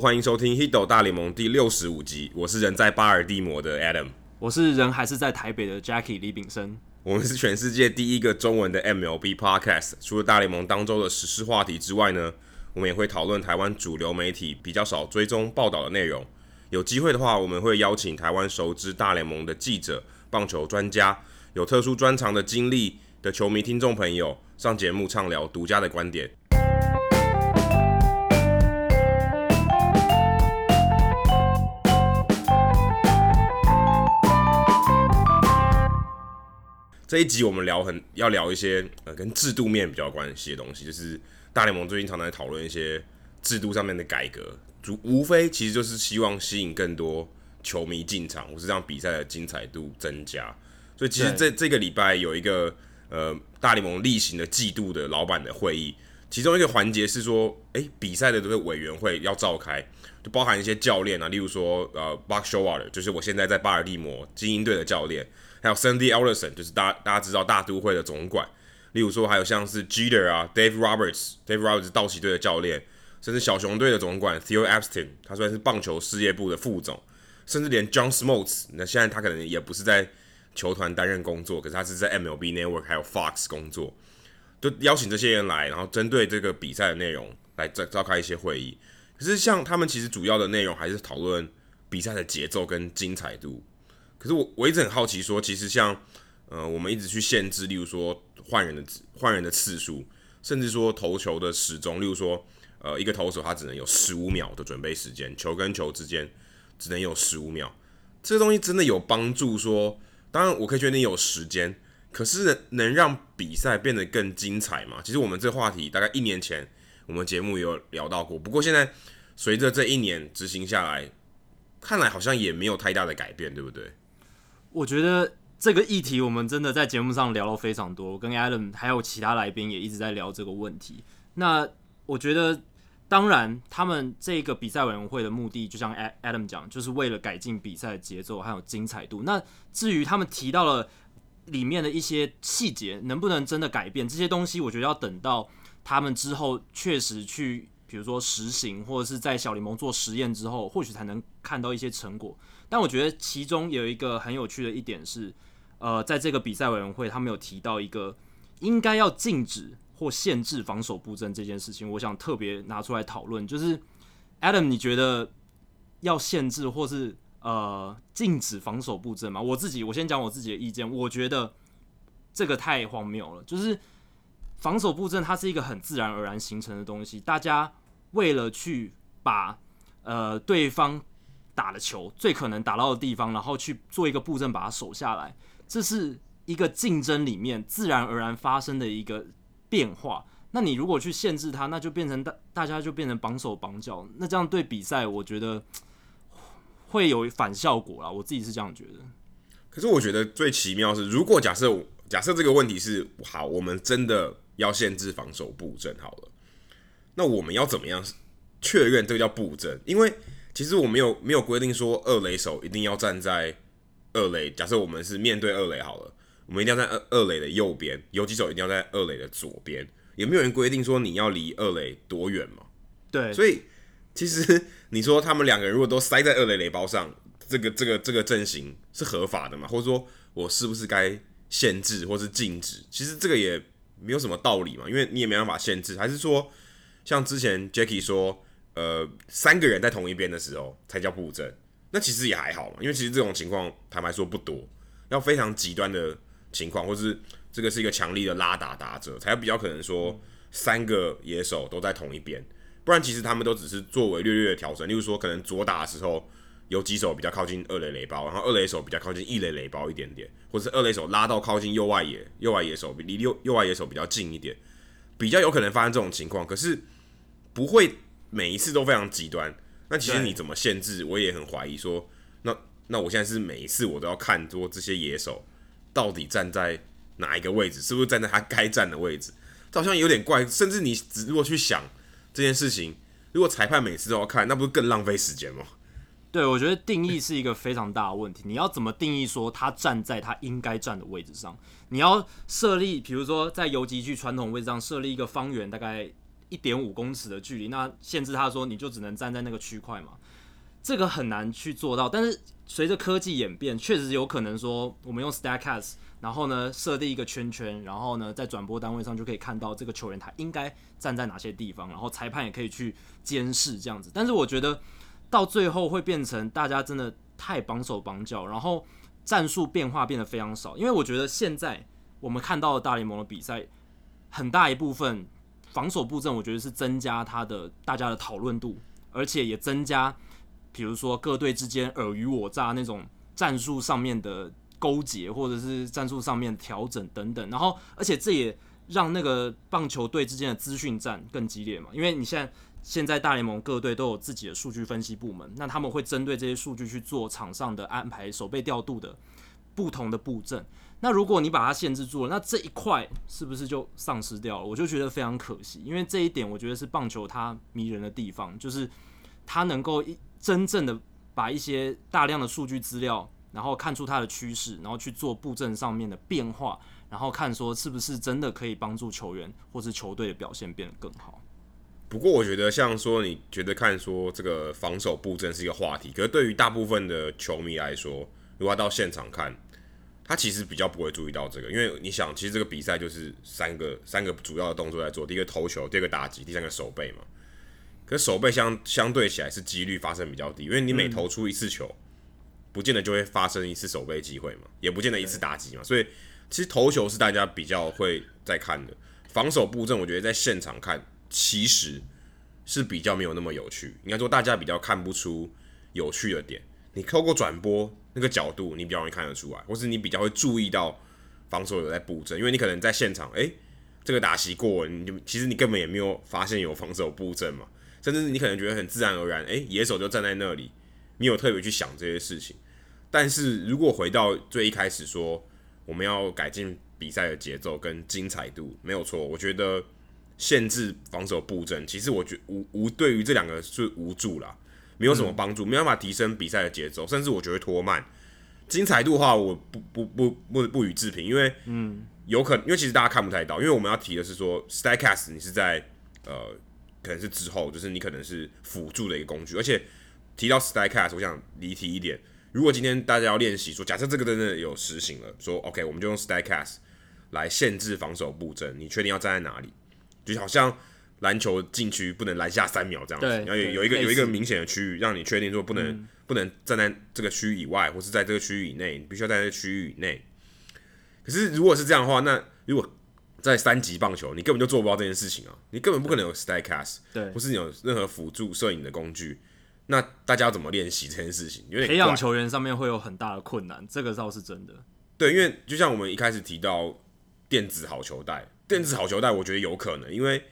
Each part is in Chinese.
欢迎收听《Hito 大联盟》第六十五集。我是人在巴尔的摩的 Adam，我是人还是在台北的 Jackie 李炳生。我们是全世界第一个中文的 MLB Podcast。除了大联盟当周的时事话题之外呢，我们也会讨论台湾主流媒体比较少追踪报道的内容。有机会的话，我们会邀请台湾熟知大联盟的记者、棒球专家、有特殊专长的经历的球迷听众朋友上节目畅聊独家的观点。这一集我们聊很要聊一些呃跟制度面比较关系的东西，就是大联盟最近常常在讨论一些制度上面的改革，主无非其实就是希望吸引更多球迷进场，或是让比赛的精彩度增加。所以其实这这个礼拜有一个呃大联盟例行的季度的老板的会议，其中一个环节是说，诶，比赛的这个委员会要召开，就包含一些教练啊，例如说呃 Buck Showalter，就是我现在在巴尔的摩精英队的教练。还有 Sandy Ellison，就是大大家知道大都会的总管。例如说，还有像是 Jeter 啊，Dave Roberts，Dave Roberts 道奇队的教练，甚至小熊队的总管 Theo Epstein，他虽然是棒球事业部的副总，甚至连 John Smoltz，那现在他可能也不是在球团担任工作，可是他是在 MLB Network 还有 Fox 工作，就邀请这些人来，然后针对这个比赛的内容来召召开一些会议。可是像他们其实主要的内容还是讨论比赛的节奏跟精彩度。可是我我一直很好奇，说其实像呃，我们一直去限制，例如说换人的换人的次数，甚至说投球的时钟，例如说呃，一个投手他只能有十五秒的准备时间，球跟球之间只能有十五秒，这个东西真的有帮助说？当然我可以确定有时间，可是能让比赛变得更精彩吗？其实我们这话题大概一年前我们节目也有聊到过，不过现在随着这一年执行下来，看来好像也没有太大的改变，对不对？我觉得这个议题我们真的在节目上聊了非常多，跟 Adam 还有其他来宾也一直在聊这个问题。那我觉得，当然他们这个比赛委员会的目的，就像 Adam 讲，就是为了改进比赛的节奏还有精彩度。那至于他们提到了里面的一些细节，能不能真的改变这些东西，我觉得要等到他们之后确实去，比如说实行或者是在小联盟做实验之后，或许才能看到一些成果。但我觉得其中有一个很有趣的一点是，呃，在这个比赛委员会，他们有提到一个应该要禁止或限制防守布阵这件事情，我想特别拿出来讨论。就是 Adam，你觉得要限制或是呃禁止防守布阵吗？我自己，我先讲我自己的意见，我觉得这个太荒谬了。就是防守布阵它是一个很自然而然形成的东西，大家为了去把呃对方。打的球最可能打到的地方，然后去做一个布阵把它守下来，这是一个竞争里面自然而然发生的一个变化。那你如果去限制它，那就变成大大家就变成绑手绑脚，那这样对比赛我觉得会有反效果啦。我自己是这样觉得。可是我觉得最奇妙是，如果假设假设这个问题是好，我们真的要限制防守布阵好了，那我们要怎么样确认这个叫布阵？因为其实我没有没有规定说二垒手一定要站在二垒。假设我们是面对二垒好了，我们一定要在二二垒的右边，游击手一定要在二垒的左边。也没有人规定说你要离二垒多远嘛？对。所以其实你说他们两个人如果都塞在二垒垒包上，这个这个这个阵型是合法的嘛？或者说我是不是该限制或是禁止？其实这个也没有什么道理嘛，因为你也没办法限制。还是说像之前 Jackie 说。呃，三个人在同一边的时候才叫布阵，那其实也还好嘛，因为其实这种情况坦白说不多，要非常极端的情况，或是这个是一个强力的拉打打者，才比较可能说三个野手都在同一边，不然其实他们都只是作为略略的调整，例如说可能左打的时候有几手比较靠近二垒垒包，然后二垒手比较靠近一垒垒包一点点，或者是二垒手拉到靠近右外野，右外野手比离右右外野手比较近一点，比较有可能发生这种情况，可是不会。每一次都非常极端，那其实你怎么限制？我也很怀疑说，那那我现在是每一次我都要看说这些野手到底站在哪一个位置，是不是站在他该站的位置？这好像有点怪。甚至你只如果去想这件事情，如果裁判每次都要看，那不是更浪费时间吗？对，我觉得定义是一个非常大的问题。你要怎么定义说他站在他应该站的位置上？你要设立，比如说在游击区传统位置上设立一个方圆大概。一点五公尺的距离，那限制他说你就只能站在那个区块嘛，这个很难去做到。但是随着科技演变，确实有可能说我们用 Stacks，然后呢设定一个圈圈，然后呢在转播单位上就可以看到这个球员他应该站在哪些地方，然后裁判也可以去监视这样子。但是我觉得到最后会变成大家真的太绑手绑脚，然后战术变化变得非常少，因为我觉得现在我们看到的大联盟的比赛。很大一部分防守布阵，我觉得是增加他的大家的讨论度，而且也增加，比如说各队之间尔虞我诈那种战术上面的勾结，或者是战术上面调整等等。然后，而且这也让那个棒球队之间的资讯战更激烈嘛，因为你现在现在大联盟各队都有自己的数据分析部门，那他们会针对这些数据去做场上的安排、守备调度的不同的布阵。那如果你把它限制住了，那这一块是不是就丧失掉了？我就觉得非常可惜，因为这一点我觉得是棒球它迷人的地方，就是它能够一真正的把一些大量的数据资料，然后看出它的趋势，然后去做布阵上面的变化，然后看说是不是真的可以帮助球员或是球队的表现变得更好。不过我觉得像说你觉得看说这个防守布阵是一个话题，可是对于大部分的球迷来说，如果要到现场看。他其实比较不会注意到这个，因为你想，其实这个比赛就是三个三个主要的动作在做，第一个投球，第二个打击，第三个守备嘛。可是守备相相对起来是几率发生比较低，因为你每投出一次球，不见得就会发生一次守备机会嘛，也不见得一次打击嘛。所以其实投球是大家比较会在看的，防守布阵我觉得在现场看其实是比较没有那么有趣，应该说大家比较看不出有趣的点。你透过转播那个角度，你比较容易看得出来，或是你比较会注意到防守有在布阵，因为你可能在现场，诶、欸，这个打席过，你就其实你根本也没有发现有防守布阵嘛，甚至你可能觉得很自然而然，诶、欸，野手就站在那里，你有特别去想这些事情。但是如果回到最一开始说，我们要改进比赛的节奏跟精彩度，没有错，我觉得限制防守布阵，其实我觉无无对于这两个是无助啦。没有什么帮助，没办法提升比赛的节奏，甚至我觉得拖慢精彩度的话，我不不不不不予置评，因为嗯，有可能，因为其实大家看不太到，因为我们要提的是说，Statcast 你是在呃，可能是之后，就是你可能是辅助的一个工具，而且提到 Statcast，我想离题一点，如果今天大家要练习说，假设这个真的有实行了，说 OK，我们就用 Statcast 来限制防守布阵，你确定要站在哪里？就好像。篮球禁区不能拦下三秒这样子，然后有有一个有一个明显的区域，让你确定说不能、嗯、不能站在这个区域以外，或是在这个区域以内，你必须要在这个区域以内。可是如果是这样的话，那如果在三级棒球，你根本就做不到这件事情啊！你根本不可能有 Staycast，对，或是你有任何辅助摄影的工具，那大家要怎么练习这件事情？因为培养球员上面会有很大的困难，这个倒是真的。对，因为就像我们一开始提到电子好球带，电子好球带，我觉得有可能，因为。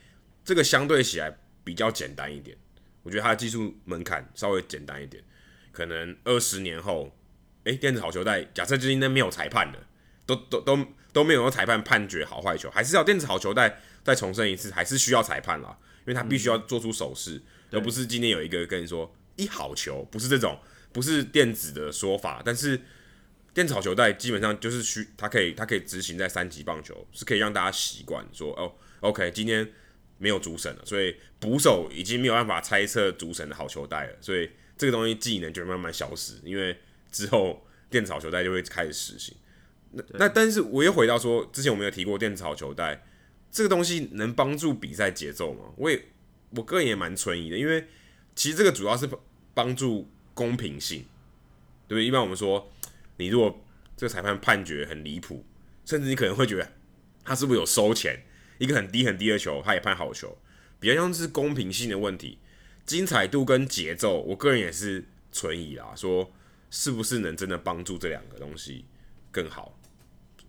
这个相对起来比较简单一点，我觉得它的技术门槛稍微简单一点。可能二十年后，诶，电子好球带，假设今天没有裁判的，都都都都没有用裁判判决好坏球，还是要电子好球带再重申一次，还是需要裁判啦，因为他必须要做出手势，嗯、而不是今天有一个跟你说一好球，不是这种，不是电子的说法。但是电子好球带基本上就是需，它可以它可以执行在三级棒球，是可以让大家习惯说哦，OK，今天。没有主审了，所以捕手已经没有办法猜测主审的好球带了，所以这个东西技能就慢慢消失，因为之后电子好球带就会开始实行。那那但是我又回到说，之前我们有提过电子好球带这个东西能帮助比赛节奏吗？我也我个人也蛮存疑的，因为其实这个主要是帮助公平性，对不对？一般我们说，你如果这个裁判判决很离谱，甚至你可能会觉得他是不是有收钱？一个很低很低的球，他也判好球，比较像是公平性的问题，精彩度跟节奏，我个人也是存疑啦，说是不是能真的帮助这两个东西更好？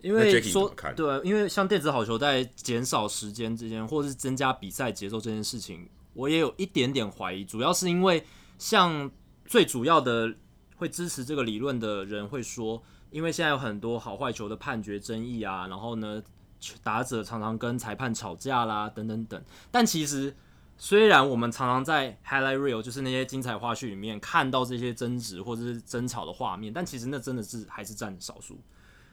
因为说对，因为像电子好球在减少时间之间，或是增加比赛节奏这件事情，我也有一点点怀疑，主要是因为像最主要的会支持这个理论的人会说，因为现在有很多好坏球的判决争议啊，然后呢。打者常常跟裁判吵架啦，等等等。但其实，虽然我们常常在 highlight reel，就是那些精彩花絮里面看到这些争执或者是争吵的画面，但其实那真的是还是占少数。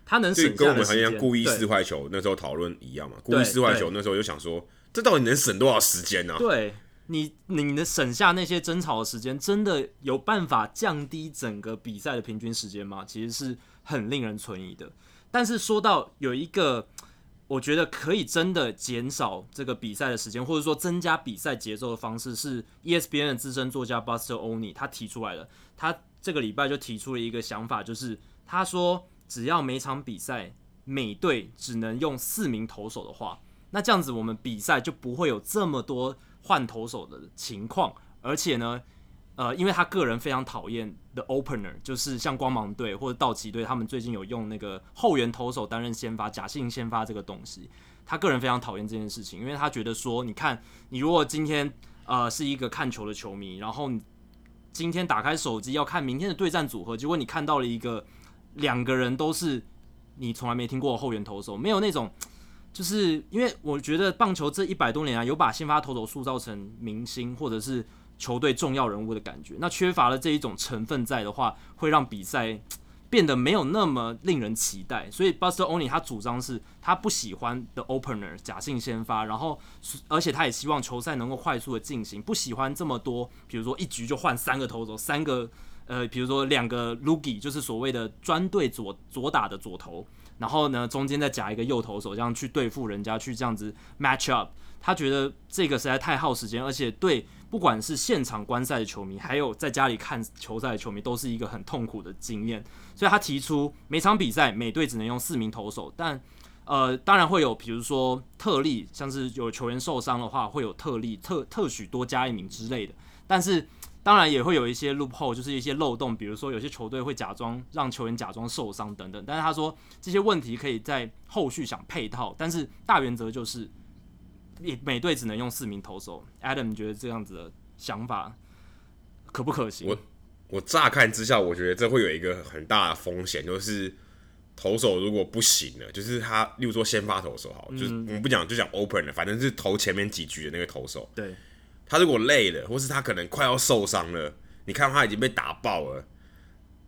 他能省下我们好像故意四坏球那时候讨论一样嘛？故意四坏球那时候就想说，这到底能省多少时间呢、啊？对你，你能省下那些争吵的时间，真的有办法降低整个比赛的平均时间吗？其实是很令人存疑的。但是说到有一个，我觉得可以真的减少这个比赛的时间，或者说增加比赛节奏的方式，是 ESPN 的资深作家 Buster Olney 他提出来的。他这个礼拜就提出了一个想法，就是他说，只要每场比赛每队只能用四名投手的话，那这样子我们比赛就不会有这么多换投手的情况，而且呢。呃，因为他个人非常讨厌 the opener，就是像光芒队或者道奇队，他们最近有用那个后援投手担任先发，假性先发这个东西，他个人非常讨厌这件事情，因为他觉得说，你看，你如果今天呃是一个看球的球迷，然后你今天打开手机要看明天的对战组合，结果你看到了一个两个人都是你从来没听过后援投手，没有那种，就是因为我觉得棒球这一百多年啊，有把先发投手塑造成明星或者是。球队重要人物的感觉，那缺乏了这一种成分在的话，会让比赛 变得没有那么令人期待。所以 Buster Only 他主张是，他不喜欢 The Opener 假性先发，然后而且他也希望球赛能够快速的进行，不喜欢这么多，比如说一局就换三个投手，三个呃，比如说两个 Lugi 就是所谓的专对左左打的左投，然后呢中间再夹一个右投手，这样去对付人家，去这样子 match up。他觉得这个实在太耗时间，而且对。不管是现场观赛的球迷，还有在家里看球赛的球迷，都是一个很痛苦的经验。所以他提出每场比赛每队只能用四名投手，但呃，当然会有，比如说特例，像是有球员受伤的话，会有特例特特许多加一名之类的。但是当然也会有一些 loophole，就是一些漏洞，比如说有些球队会假装让球员假装受伤等等。但是他说这些问题可以在后续想配套，但是大原则就是。每每队只能用四名投手，Adam，你觉得这样子的想法可不可行？我我乍看之下，我觉得这会有一个很大的风险，就是投手如果不行了，就是他，例如说先发投手好，嗯、就是我们不讲就讲 open 了，反正是投前面几局的那个投手，对，他如果累了，或是他可能快要受伤了，你看他已经被打爆了，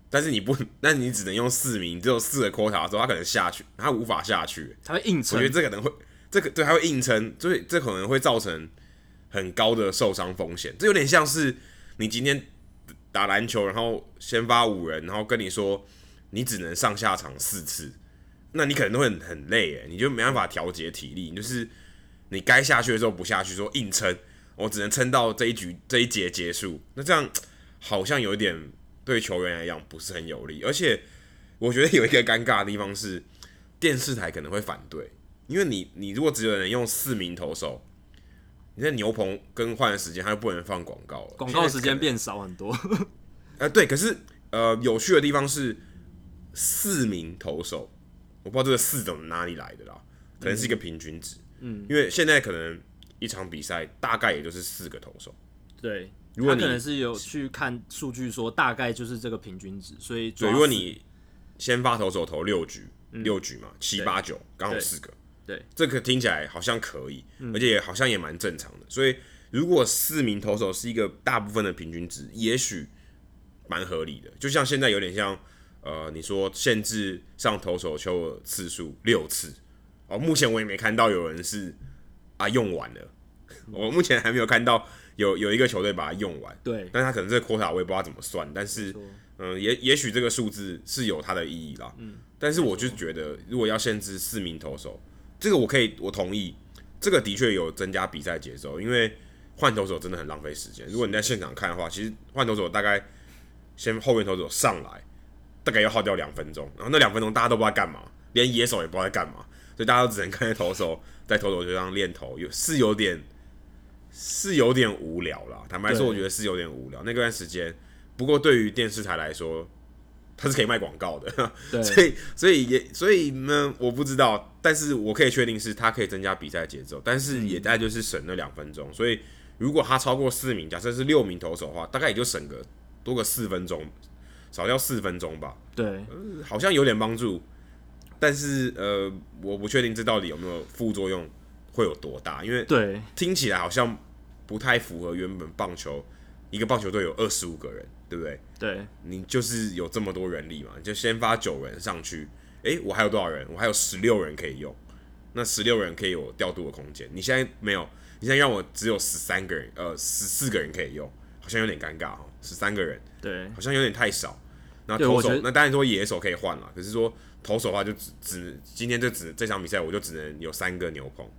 但是你不，那你只能用四名，只有四个 quota 的时候，他可能下去，他无法下去，他会硬撑，我觉得这可能会。这个对，还会硬撑，所以这可能会造成很高的受伤风险。这有点像是你今天打篮球，然后先发五人，然后跟你说你只能上下场四次，那你可能都会很很累诶，你就没办法调节体力。就是你该下去的时候不下去，说硬撑，我只能撑到这一局这一节结束。那这样好像有一点对球员来讲不是很有利，而且我觉得有一个尴尬的地方是电视台可能会反对。因为你，你如果只有人用四名投手，你在牛棚更换的时间，他就不能放广告了，广告时间变少很多。呃，对，可是呃，有趣的地方是四名投手，我不知道这个四从哪里来的啦，可能是一个平均值。嗯，因为现在可能一场比赛大概也就是四个投手。对，如果你可能是有去看数据说大概就是这个平均值，所以对，如果你先发投手投六局，嗯、六局嘛，七八九刚好四个。对，这个听起来好像可以，而且好像也蛮正常的。所以，如果四名投手是一个大部分的平均值，也许蛮合理的。就像现在有点像，呃，你说限制上投手球的次数六次，哦，目前我也没看到有人是啊用完了，我目前还没有看到有有一个球队把它用完。对，但他可能这个 quota 我也不知道怎么算，但是，嗯、呃，也也许这个数字是有它的意义啦。嗯，但是我就觉得，如果要限制四名投手。这个我可以，我同意，这个的确有增加比赛节奏，因为换投手真的很浪费时间。如果你在现场看的话，其实换投手大概先后面投手上来，大概要耗掉两分钟，然后那两分钟大家都不知道干嘛，连野手也不知道在干嘛，所以大家都只能看着投手在投手球上练投，有是有点是有点无聊啦。坦白说，我觉得是有点无聊那段时间。不过对于电视台来说，它是可以卖广告的，对，所以所以也所以呢，我不知道，但是我可以确定是它可以增加比赛节奏，但是也大概就是省了两分钟。所以如果它超过四名，假设是六名投手的话，大概也就省个多个四分钟，少掉四分钟吧。对、呃，好像有点帮助，但是呃，我不确定这到底有没有副作用，会有多大？因为对，听起来好像不太符合原本棒球一个棒球队有二十五个人。对不对？对，你就是有这么多人力嘛，就先发九人上去，诶，我还有多少人？我还有十六人可以用，那十六人可以有调度的空间。你现在没有，你现在让我只有十三个人，呃，十四个人可以用，好像有点尴尬哦。十三个人，对，好像有点太少。那投手，那当然说野手可以换了，可是说投手的话就只只今天就只这场比赛我就只能有三个牛棚，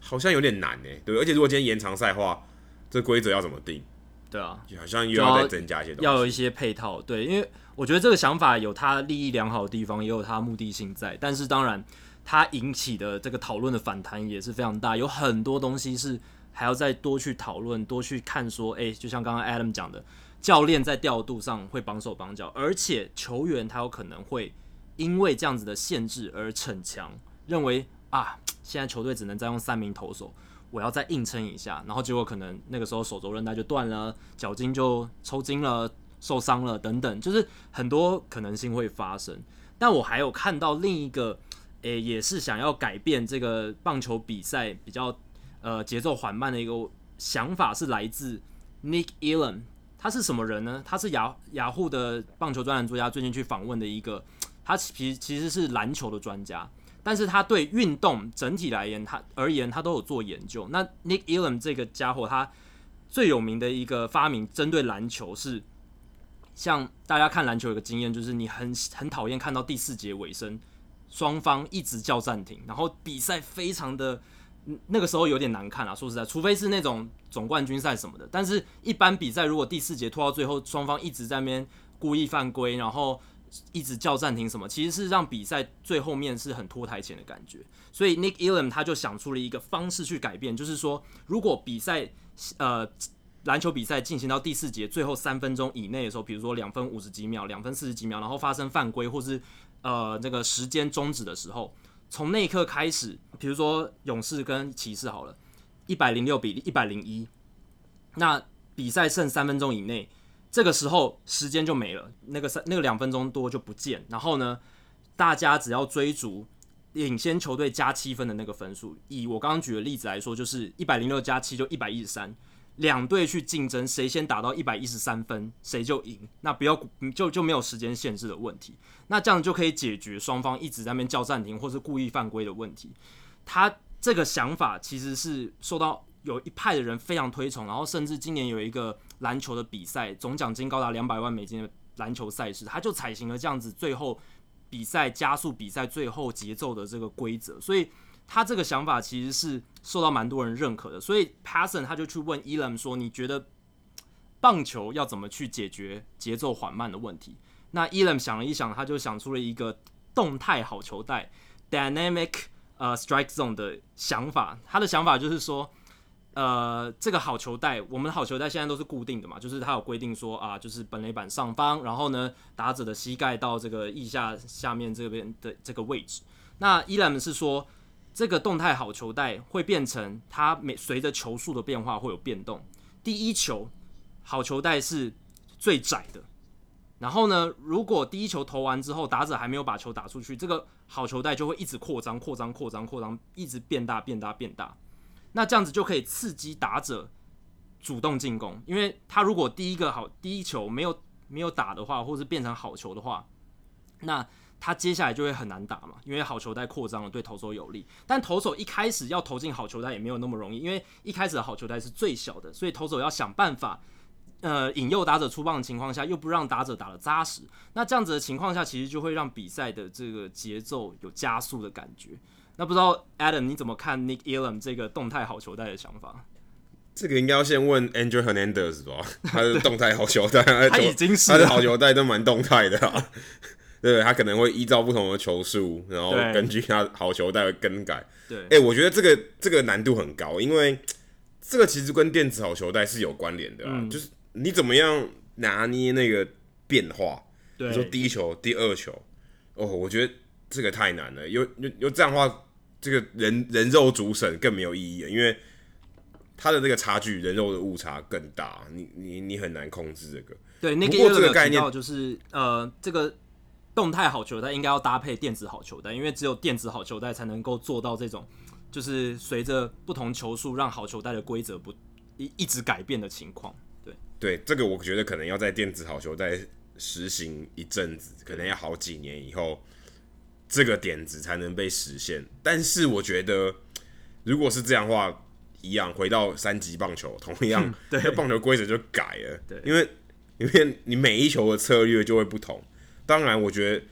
好像有点难呢。对，而且如果今天延长赛的话，这规则要怎么定？对啊，好像又要再增加一些东西，要，有一些配套。对，因为我觉得这个想法有它利益良好的地方，也有它目的性在。但是当然，它引起的这个讨论的反弹也是非常大，有很多东西是还要再多去讨论、多去看。说，哎，就像刚刚 Adam 讲的，教练在调度上会绑手绑脚，而且球员他有可能会因为这样子的限制而逞强，认为啊，现在球队只能再用三名投手。我要再硬撑一下，然后结果可能那个时候手肘韧带就断了，脚筋就抽筋了，受伤了等等，就是很多可能性会发生。但我还有看到另一个，诶、也是想要改变这个棒球比赛比较呃节奏缓慢的一个想法，是来自 Nick Elam。他是什么人呢？他是雅雅虎的棒球专栏作家，最近去访问的一个，他其其实是篮球的专家。但是他对运动整体来言，他而言他都有做研究。那 Nick Elam 这个家伙，他最有名的一个发明，针对篮球是，像大家看篮球有个经验，就是你很很讨厌看到第四节尾声，双方一直叫暂停，然后比赛非常的那个时候有点难看啊。说实在，除非是那种总冠军赛什么的，但是一般比赛如果第四节拖到最后，双方一直在那边故意犯规，然后。一直叫暂停什么，其实是让比赛最后面是很拖台前的感觉。所以 Nick Elam 他就想出了一个方式去改变，就是说，如果比赛呃篮球比赛进行到第四节最后三分钟以内的时候，比如说两分五十几秒、两分四十几秒，然后发生犯规或是呃那个时间终止的时候，从那一刻开始，比如说勇士跟骑士好了，一百零六比一百零一，那比赛剩三分钟以内。这个时候时间就没了，那个三那个两分钟多就不见。然后呢，大家只要追逐领先球队加七分的那个分数。以我刚刚举的例子来说，就是一百零六加七就一百一十三，两队去竞争，谁先打到一百一十三分，谁就赢。那不要就就没有时间限制的问题。那这样就可以解决双方一直在那边叫暂停或是故意犯规的问题。他这个想法其实是受到有一派的人非常推崇，然后甚至今年有一个。篮球的比赛总奖金高达两百万美金的篮球赛事，他就采行了这样子最后比赛加速比赛最后节奏的这个规则，所以他这个想法其实是受到蛮多人认可的。所以 Passon 他就去问 Elam 说：“你觉得棒球要怎么去解决节奏缓慢的问题？”那 Elam 想了一想，他就想出了一个动态好球带 （Dynamic 呃 Strike Zone） 的想法。他的想法就是说。呃，这个好球带，我们的好球带现在都是固定的嘛，就是它有规定说啊，就是本垒板上方，然后呢，打者的膝盖到这个腋下下面这边的这个位置。那伊兰是说，这个动态好球带会变成它每随着球速的变化会有变动。第一球好球带是最窄的，然后呢，如果第一球投完之后，打者还没有把球打出去，这个好球带就会一直扩张、扩张、扩张、扩张，一直变大、变大、变大。那这样子就可以刺激打者主动进攻，因为他如果第一个好第一球没有没有打的话，或是变成好球的话，那他接下来就会很难打嘛，因为好球带扩张了，对投手有利。但投手一开始要投进好球带也没有那么容易，因为一开始的好球带是最小的，所以投手要想办法，呃，引诱打者出棒的情况下，又不让打者打得扎实。那这样子的情况下，其实就会让比赛的这个节奏有加速的感觉。那不知道 Adam 你怎么看 Nick Elam 这个动态好球带的想法？这个应该要先问 Andrew Hernandez 吧，他的动态好球带，他已经是他的好球带都蛮动态的啊。对，他可能会依照不同的球数，然后根据他好球带的更改。对，哎、欸，我觉得这个这个难度很高，因为这个其实跟电子好球带是有关联的啊、嗯，就是你怎么样拿捏那个变化。对，你说第一球、第二球，哦，我觉得这个太难了，又又又这样的话。这个人人肉主审更没有意义了，因为他的这个差距，人肉的误差更大，你你你很难控制这个。对，那个这个概念就是呃，这个动态好球带应该要搭配电子好球带，因为只有电子好球带才能够做到这种，就是随着不同球速让好球带的规则不一一直改变的情况。对对，这个我觉得可能要在电子好球带实行一阵子，可能要好几年以后。这个点子才能被实现。但是我觉得，如果是这样的话，一样回到三级棒球，同样，对，棒球规则就改了，对，因为因为你每一球的策略就会不同。当然，我觉得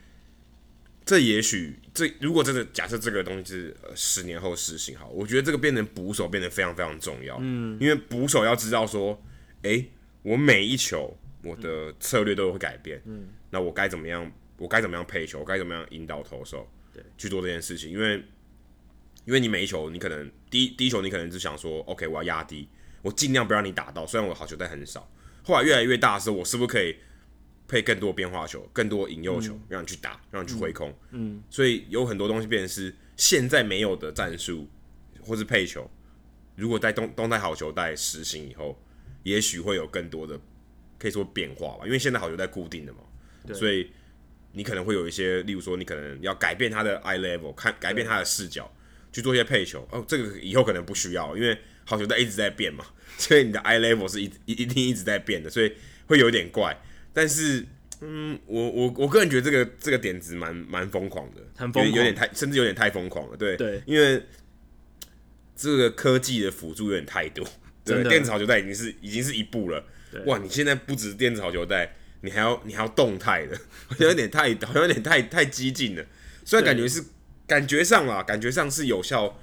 这也许这如果真的假设这个东西是呃十年后实行好，我觉得这个变成捕手变得非常非常重要，嗯，因为捕手要知道说，哎、欸，我每一球我的策略都会改变，嗯，那我该怎么样？我该怎么样配球？我该怎么样引导投手对去做这件事情？因为因为你每一球，你可能第一第一球你可能只想说，OK，我要压低，我尽量不让你打到。虽然我好球带很少，后来越来越大的时候，我是不是可以配更多变化球、更多引诱球，让你去打，让你去挥空？嗯，嗯，所以有很多东西变成是现在没有的战术，或是配球，如果在动动态好球带实行以后，也许会有更多的可以说变化吧。因为现在好球带固定的嘛，所以你可能会有一些，例如说你可能要改变他的 eye level，看改变他的视角。去做一些配球。哦，这个以后可能不需要，因为好球在一直在变嘛，所以你的 eye level 是一一一定一直在变的，所以会有点怪。但是，嗯，我我我个人觉得这个这个点子蛮蛮疯狂的，很疯狂，有点太甚至有点太疯狂了，对对，因为这个科技的辅助有点太多，对，电子好球带已经是已经是一步了，哇，你现在不止电子好球带，你还要你还要动态的，好像有点太好像有点太太激进了，虽然感觉是。感觉上啊，感觉上是有效、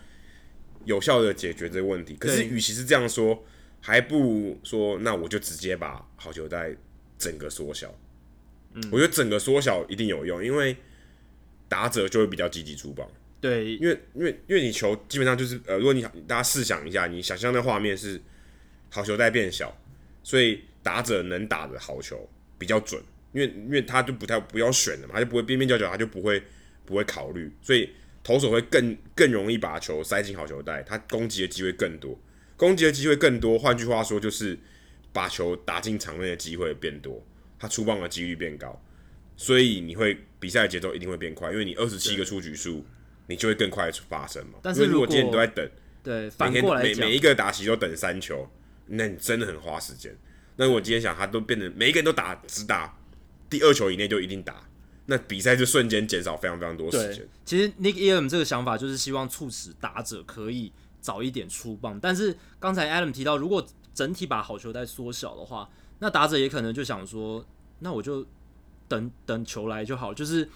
有效的解决这个问题。可是，与其是这样说，还不如说，那我就直接把好球带整个缩小。嗯，我觉得整个缩小一定有用，因为打者就会比较积极出棒。对，因为因为因为你球基本上就是呃，如果你大家试想一下，你想象的画面是好球带变小，所以打者能打的好球比较准，因为因为他就不太不要选了嘛，他就不会边边角角，他就不会。不会考虑，所以投手会更更容易把球塞进好球带，他攻击的机会更多，攻击的机会更多。换句话说，就是把球打进场内的机会变多，他出棒的几率变高，所以你会比赛节奏一定会变快，因为你二十七个出局数，你就会更快的发生嘛。但是如果，如果今天你都在等，对，反过来每每一个打席都等三球，那你真的很花时间。那我今天想，他都变成每一个人都打只打第二球以内就一定打。那比赛就瞬间减少非常非常多时间。其实 Nick Elam 这个想法就是希望促使打者可以早一点出棒。但是刚才 Adam 提到，如果整体把好球带缩小的话，那打者也可能就想说，那我就等等球来就好。就是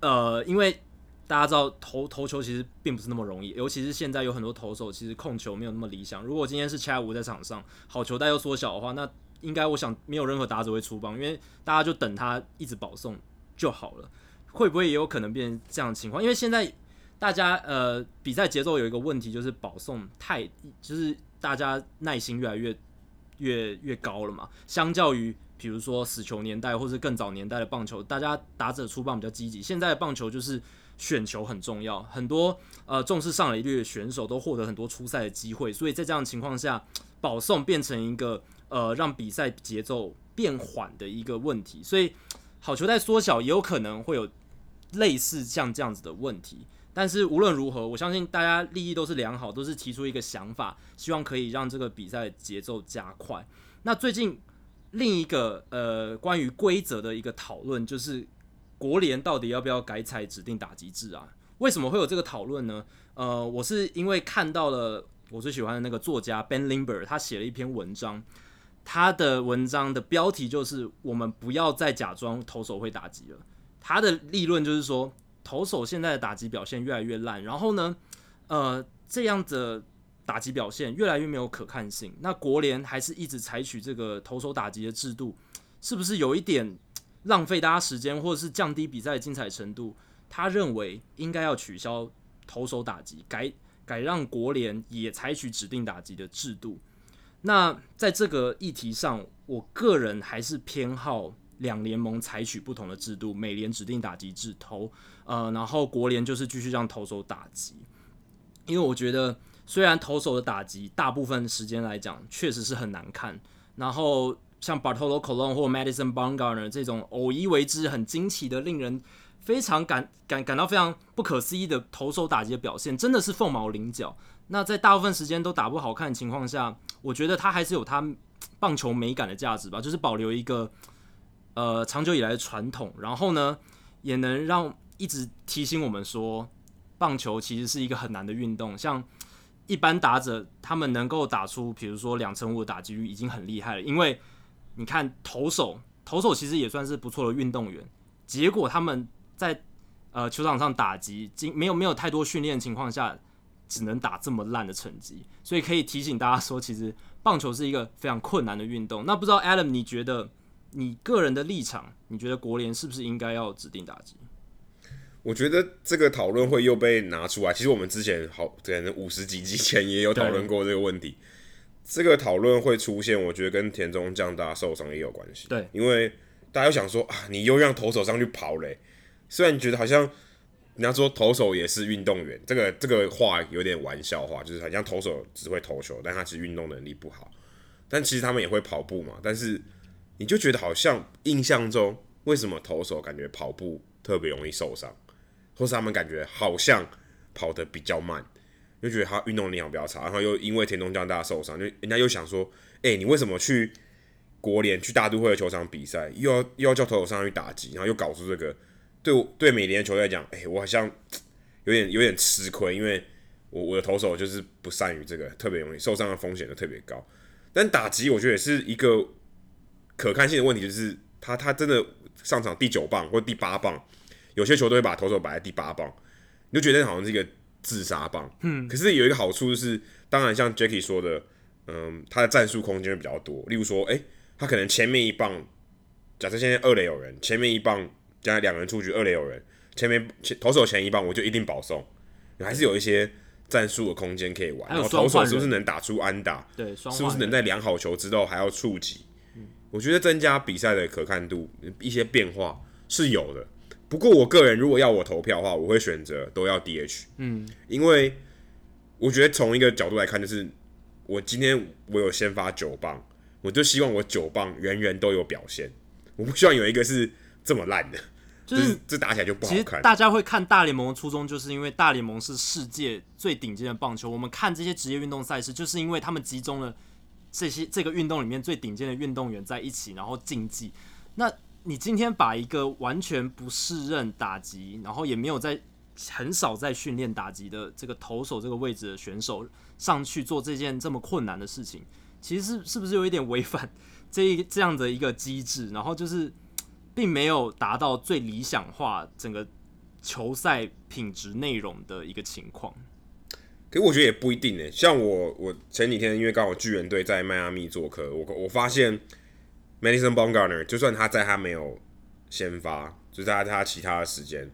呃，因为大家知道投投球其实并不是那么容易，尤其是现在有很多投手其实控球没有那么理想。如果今天是 c h a 在场上，好球带又缩小的话，那应该我想没有任何打者会出棒，因为大家就等他一直保送。就好了，会不会也有可能变成这样的情况？因为现在大家呃比赛节奏有一个问题，就是保送太，就是大家耐心越来越越越高了嘛。相较于比如说死球年代或是更早年代的棒球，大家打者出棒比较积极。现在的棒球就是选球很重要，很多呃重视上垒率的选手都获得很多出赛的机会，所以在这样的情况下，保送变成一个呃让比赛节奏变缓的一个问题，所以。好球带缩小也有可能会有类似像这样子的问题，但是无论如何，我相信大家利益都是良好，都是提出一个想法，希望可以让这个比赛节奏加快。那最近另一个呃关于规则的一个讨论，就是国联到底要不要改采指定打击制啊？为什么会有这个讨论呢？呃，我是因为看到了我最喜欢的那个作家 Ben Lindbergh，他写了一篇文章。他的文章的标题就是“我们不要再假装投手会打击了”。他的立论就是说，投手现在的打击表现越来越烂，然后呢，呃，这样的打击表现越来越没有可看性。那国联还是一直采取这个投手打击的制度，是不是有一点浪费大家时间，或者是降低比赛的精彩程度？他认为应该要取消投手打击，改改让国联也采取指定打击的制度。那在这个议题上，我个人还是偏好两联盟采取不同的制度，美联指定打击制投，呃，然后国联就是继续让投手打击，因为我觉得虽然投手的打击大部分时间来讲确实是很难看，然后像 Bartolo Colon 或 Madison Bumgarner 这种偶一为之很惊奇的、令人非常感感感到非常不可思议的投手打击的表现，真的是凤毛麟角。那在大部分时间都打不好看的情况下，我觉得他还是有他棒球美感的价值吧，就是保留一个呃长久以来的传统，然后呢，也能让一直提醒我们说，棒球其实是一个很难的运动。像一般打者，他们能够打出，比如说两成五的打击率，已经很厉害了。因为你看投手，投手其实也算是不错的运动员，结果他们在呃球场上打击，经没有没有太多训练情况下，只能打这么烂的成绩。所以可以提醒大家说，其实棒球是一个非常困难的运动。那不知道 Adam，你觉得你个人的立场，你觉得国联是不是应该要指定打击？我觉得这个讨论会又被拿出来。其实我们之前好可能五十几集前也有讨论过这个问题。这个讨论会出现，我觉得跟田中将大受伤也有关系。对，因为大家又想说啊，你又让投手上去跑嘞。虽然你觉得好像人家说投手也是运动员，这个这个话有点玩笑话，就是好像投手只会投球，但他其实运动能力不好。但其实他们也会跑步嘛。但是你就觉得好像印象中，为什么投手感觉跑步特别容易受伤？或是他们感觉好像跑得比较慢，就觉得他运动力量比较差，然后又因为田中将大受伤，就人家又想说，哎、你为什么去国联去大都会的球场比赛，又要又要叫投手上去打击，然后又搞出这个，对对美联球队来讲，哎、欸，我好像有点有点吃亏，因为我我的投手就是不善于这个，特别容易受伤的风险就特别高。但打击我觉得也是一个可看性的问题，就是他他真的上场第九棒或第八棒。有些球队会把投手摆在第八棒，你就觉得好像是一个自杀棒。嗯，可是有一个好处就是，当然像 Jacky 说的，嗯，他的战术空间比较多。例如说，诶、欸，他可能前面一棒，假设现在二垒有人，前面一棒将来两个人出局，二垒有人，前面前投手前一棒我就一定保送，还是有一些战术的空间可以玩。然后投手是不是能打出安打？对，是不是能在量好球之后还要触及？嗯，我觉得增加比赛的可看度，一些变化是有的。不过我个人如果要我投票的话，我会选择都要 DH。嗯，因为我觉得从一个角度来看，就是我今天我有先发九棒，我就希望我九棒人人都有表现，我不希望有一个是这么烂的，就是这打起来就不好看。大家会看大联盟的初衷，就是因为大联盟是世界最顶尖的棒球。我们看这些职业运动赛事，就是因为他们集中了这些这个运动里面最顶尖的运动员在一起，然后竞技。那你今天把一个完全不适任打击，然后也没有在很少在训练打击的这个投手这个位置的选手上去做这件这么困难的事情，其实是是不是有一点违反这一这样的一个机制？然后就是并没有达到最理想化整个球赛品质内容的一个情况。可我觉得也不一定呢。像我我前几天因为刚好巨人队在迈阿密做客，我我发现。Madison Bumgarner，就算他在他没有先发，就在他其他的时间，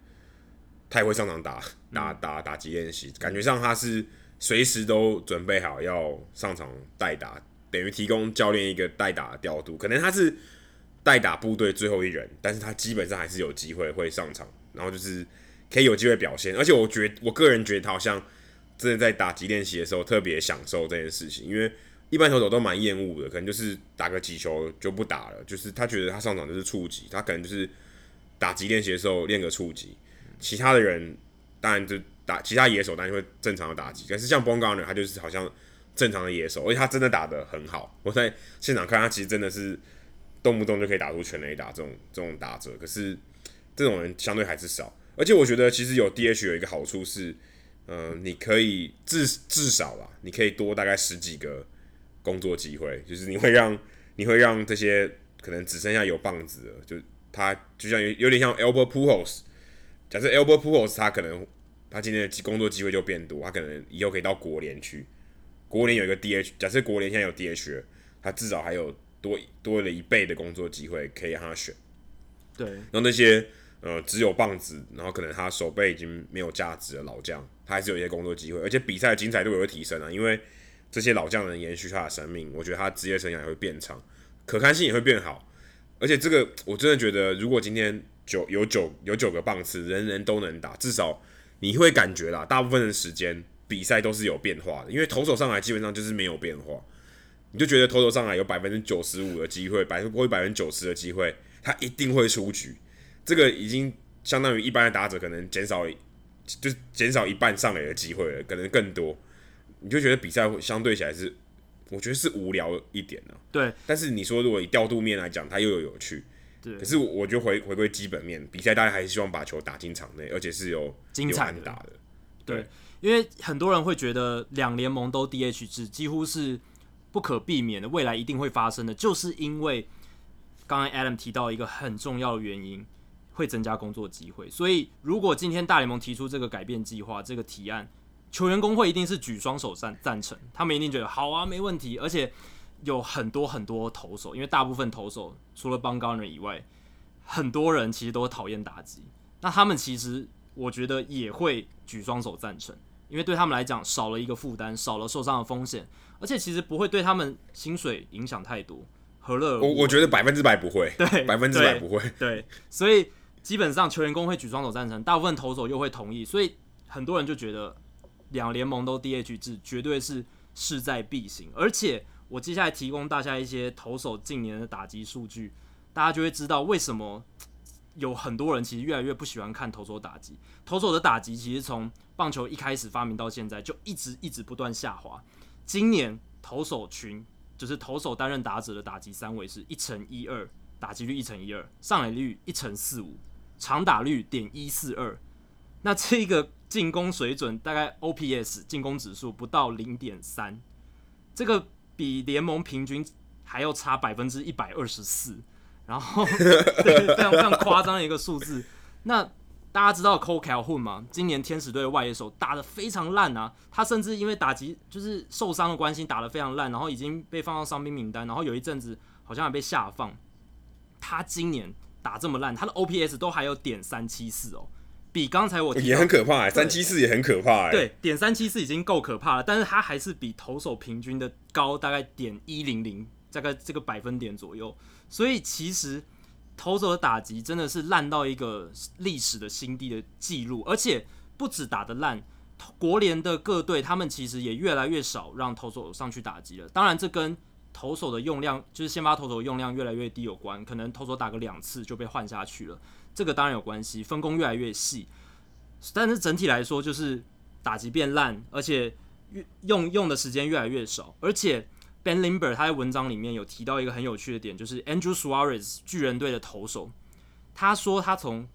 他也会上场打打打打击练习，感觉上他是随时都准备好要上场代打，等于提供教练一个代打的调度。可能他是代打部队最后一人，但是他基本上还是有机会会上场，然后就是可以有机会表现。而且我觉，我个人觉得他好像真的在打击练习的时候特别享受这件事情，因为。一般投手都蛮厌恶的，可能就是打个几球就不打了，就是他觉得他上场就是触击，他可能就是打击练习的时候练个触击，其他的人当然就打其他野手当然会正常的打击，但是像 Bumgarner 他就是好像正常的野手，而且他真的打得很好，我在现场看他其实真的是动不动就可以打出全垒打这种这种打折，可是这种人相对还是少，而且我觉得其实有 DH 有一个好处是，嗯、你可以至至少啦，你可以多大概十几个。工作机会就是你会让你会让这些可能只剩下有棒子的，就他就像有有点像 Albert Pujols，假设 Albert Pujols 他可能他今天的工作机会就变多，他可能以后可以到国联去，国联有一个 DH，假设国联现在有 DH，他至少还有多多了一倍的工作机会可以让他选。对，然后那些呃只有棒子，然后可能他手背已经没有价值的老将，他还是有一些工作机会，而且比赛的精彩度也会提升啊，因为。这些老将能延续他的生命，我觉得他职业生涯也会变长，可看性也会变好。而且这个我真的觉得，如果今天九有九有九个棒次，人人都能打，至少你会感觉啦，大部分的时间比赛都是有变化的。因为投手上来基本上就是没有变化，你就觉得投手上来有百分之九十五的机会，百分或百分之九十的机会，他一定会出局。这个已经相当于一般的打者可能减少，就减少一半上垒的机会了，可能更多。你就觉得比赛会相对起来是，我觉得是无聊一点呢、啊。对，但是你说如果以调度面来讲，它又有有趣，对。可是我觉得回回归基本面，比赛大家还是希望把球打进场内，而且是有精彩的打的。对，对，因为很多人会觉得两联盟都 DH 制几乎是不可避免的，未来一定会发生的，就是因为刚刚 Adam 提到一个很重要的原因，会增加工作机会。所以如果今天大联盟提出这个改变计划，这个提案，球员工会一定是举双手赞赞成，他们一定觉得好啊，没问题，而且。有很多很多投手，因为大部分投手除了 Bumgarner 以外，很多人其实都讨厌打击。那他们其实我觉得也会举双手赞成，因为对他们来讲少了一个负担，少了受伤的风险，而且其实不会对他们薪水影响太多。何乐？我我觉得百分之百不会，对，百分之百不会。对，对，所以基本上球员工会举双手赞成，大部分投手又会同意，所以很多人就觉得两联盟都 DH 制绝对是势在必行，而且。我接下来提供大家一些投手近年的打击数据，大家就会知道为什么有很多人其实越来越不喜欢看投手打击。投手的打击其实从棒球一开始发明到现在就一直一直不断下滑。今年投手群就是投手担任打者的打击三围是一乘一二，打击率一乘一二，上垒率一乘四五，长打率点一四二。那这个进攻水准大概 OPS 进攻指数不到零点三，这个。比联盟平均还要差百分之一百二十四，然后 对，非常非常夸张的一个数字。那大家知道 Cole Calhoun 吗？今年天使队的外野手打得非常烂啊，他甚至因为打击就是受伤的关系打得非常烂，然后已经被放到伤兵名单，然后有一阵子好像还被下放。他今年打这么烂，他的 OPS 都还有点三七四哦。比刚才我也很可怕哎，三七四也很可怕哎。对，点三七四已经够可怕了，但是他还是比投手平均的高大概点一零零，大概这个百分点左右。所以其实投手的打击真的是烂到一个历史的新低的记录，而且不止打得烂，国联的各队他们其实也越来越少让投手上去打击了。当然，这跟投手的用量，就是先发投手用量越来越低有关，可能投手打个两次就被换下去了。这个当然有关系，分工越来越细，但是整体来说就是打击变烂，而且用用的时间越来越少。而且 Ben Limber 他在文章里面有提到一个很有趣的点，就是 Andrew Suarez 巨人队的投手，他说他从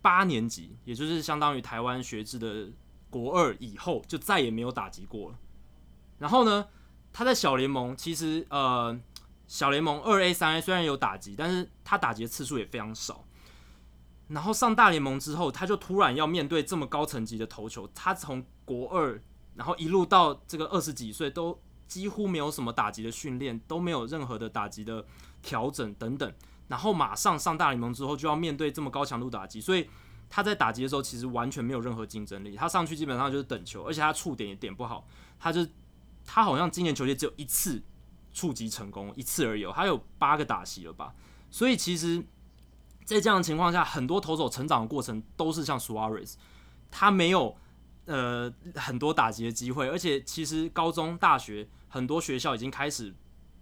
八年级，也就是相当于台湾学制的国二以后，就再也没有打击过了。然后呢，他在小联盟其实呃小联盟二 A 三 A 虽然有打击，但是他打击的次数也非常少。然后上大联盟之后，他就突然要面对这么高层级的投球。他从国二，然后一路到这个二十几岁，都几乎没有什么打击的训练，都没有任何的打击的调整等等。然后马上上大联盟之后，就要面对这么高强度打击，所以他在打击的时候其实完全没有任何竞争力。他上去基本上就是等球，而且他触点也点不好。他就他好像今年球季只有一次触及成功，一次而已。他有八个打席了吧？所以其实。在这样的情况下，很多投手成长的过程都是像 Suarez，他没有呃很多打击的机会，而且其实高中、大学很多学校已经开始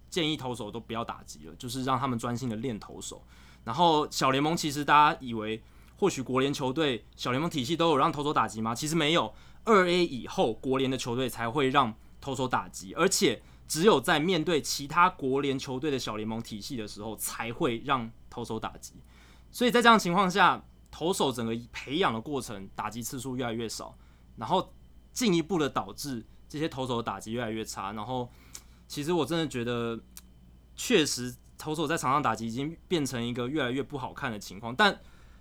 建议投手都不要打击了，就是让他们专心的练投手。然后小联盟其实大家以为或许国联球队小联盟体系都有让投手打击吗？其实没有，二 A 以后国联的球队才会让投手打击，而且只有在面对其他国联球队的小联盟体系的时候才会让投手打击。所以在这样情况下，投手整个培养的过程，打击次数越来越少，然后进一步的导致这些投手的打击越来越差。然后，其实我真的觉得，确实投手在场上打击已经变成一个越来越不好看的情况。但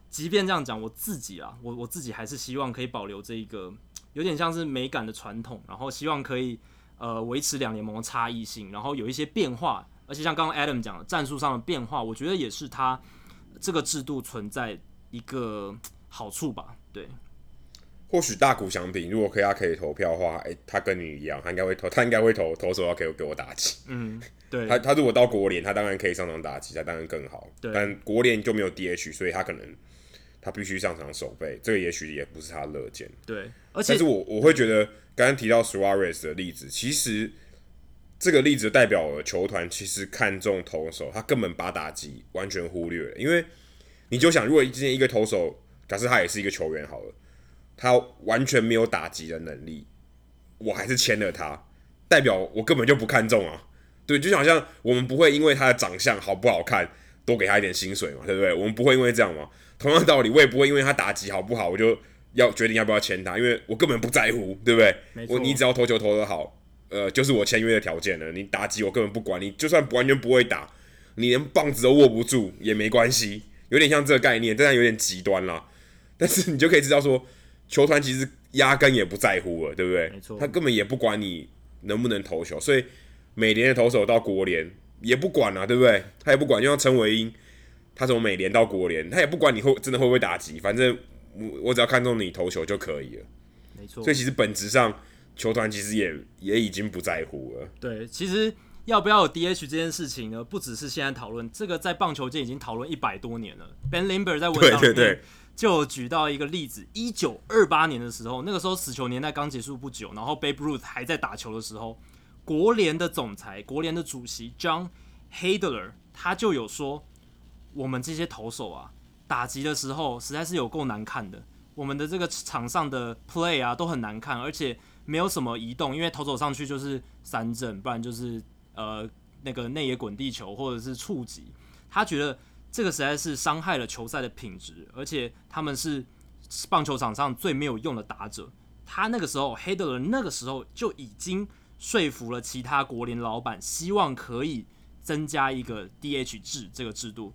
即便这样讲，我自己啊，我我自己还是希望可以保留这一个有点像是美感的传统，然后希望可以呃维持两联盟的差异性，然后有一些变化。而且像刚刚 Adam 讲的战术上的变化，我觉得也是他。这个制度存在一个好处吧？对，或许大谷翔平如果可以，他可以投票的话，哎，他跟你一样，他应该会投，他应该会投投手要给我给我打击。嗯，对。他他如果到国联，他当然可以上场打击，他当然更好。对。但国联就没有 DH，所以他可能他必须上场守备，这个也许也不是他乐见。对，而且但是我我会觉得，刚刚提到 Suarez 的例子，其实。这个例子代表了球团其实看重投手，他根本把打击完全忽略了。因为你就想，如果今天一个投手，假设他也是一个球员好了，他完全没有打击的能力，我还是签了他，代表我根本就不看重啊。对，就好像我们不会因为他的长相好不好看，多给他一点薪水嘛，对不对？我们不会因为这样嘛。同样的道理，我也不会因为他打击好不好，我就要决定要不要签他，因为我根本不在乎，对不对？我你只要投球投得好，呃，就是我签约的条件了。你打击我根本不管，你就算不完全不会打，你连棒子都握不住也没关系。有点像这个概念，但是有点极端啦。但是你就可以知道说，球团其实压根也不在乎了，对不对？没错。他根本也不管你能不能投球，所以美联的投手到国联也不管啊，对不对？他也不管，就像陈伟英。他从美联到国联，他也不管你会真的会不会打击，反正我我只要看中你投球就可以了。没错，所以其实本质上球团其实也也已经不在乎了。对，其实要不要有 DH 这件事情呢？不只是现在讨论，这个在棒球界已经讨论一百多年了。Ben Limber 在文章里面就举到一个例子：一九二八年的时候，那个时候死球年代刚结束不久，然后 Babe Ruth 还在打球的时候，国联的总裁、国联的主席 John Hadler 他就有说。我们这些投手啊，打击的时候实在是有够难看的。我们的这个场上的 play 啊都很难看，而且没有什么移动，因为投手上去就是三振，不然就是呃那个内野滚地球或者是触击。他觉得这个实在是伤害了球赛的品质，而且他们是棒球场上最没有用的打者。他那个时候，黑德伦那个时候就已经说服了其他国联老板，希望可以增加一个 DH 制这个制度。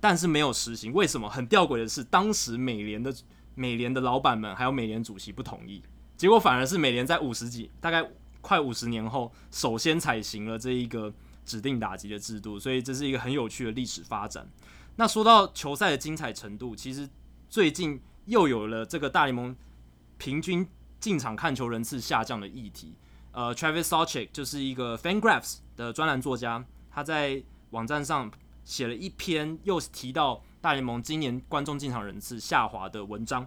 但是没有实行，为什么？很吊诡的是，当时美联的美联的老板们还有美联主席不同意，结果反而是美联在五十几，大概快五十年后，首先采行了这一个指定打击的制度，所以这是一个很有趣的历史发展。那说到球赛的精彩程度，其实最近又有了这个大联盟平均进场看球人次下降的议题。呃，Travis Sawchik 就是一个 FanGraphs 的专栏作家，他在网站上。写了一篇又提到大联盟今年观众进场人次下滑的文章。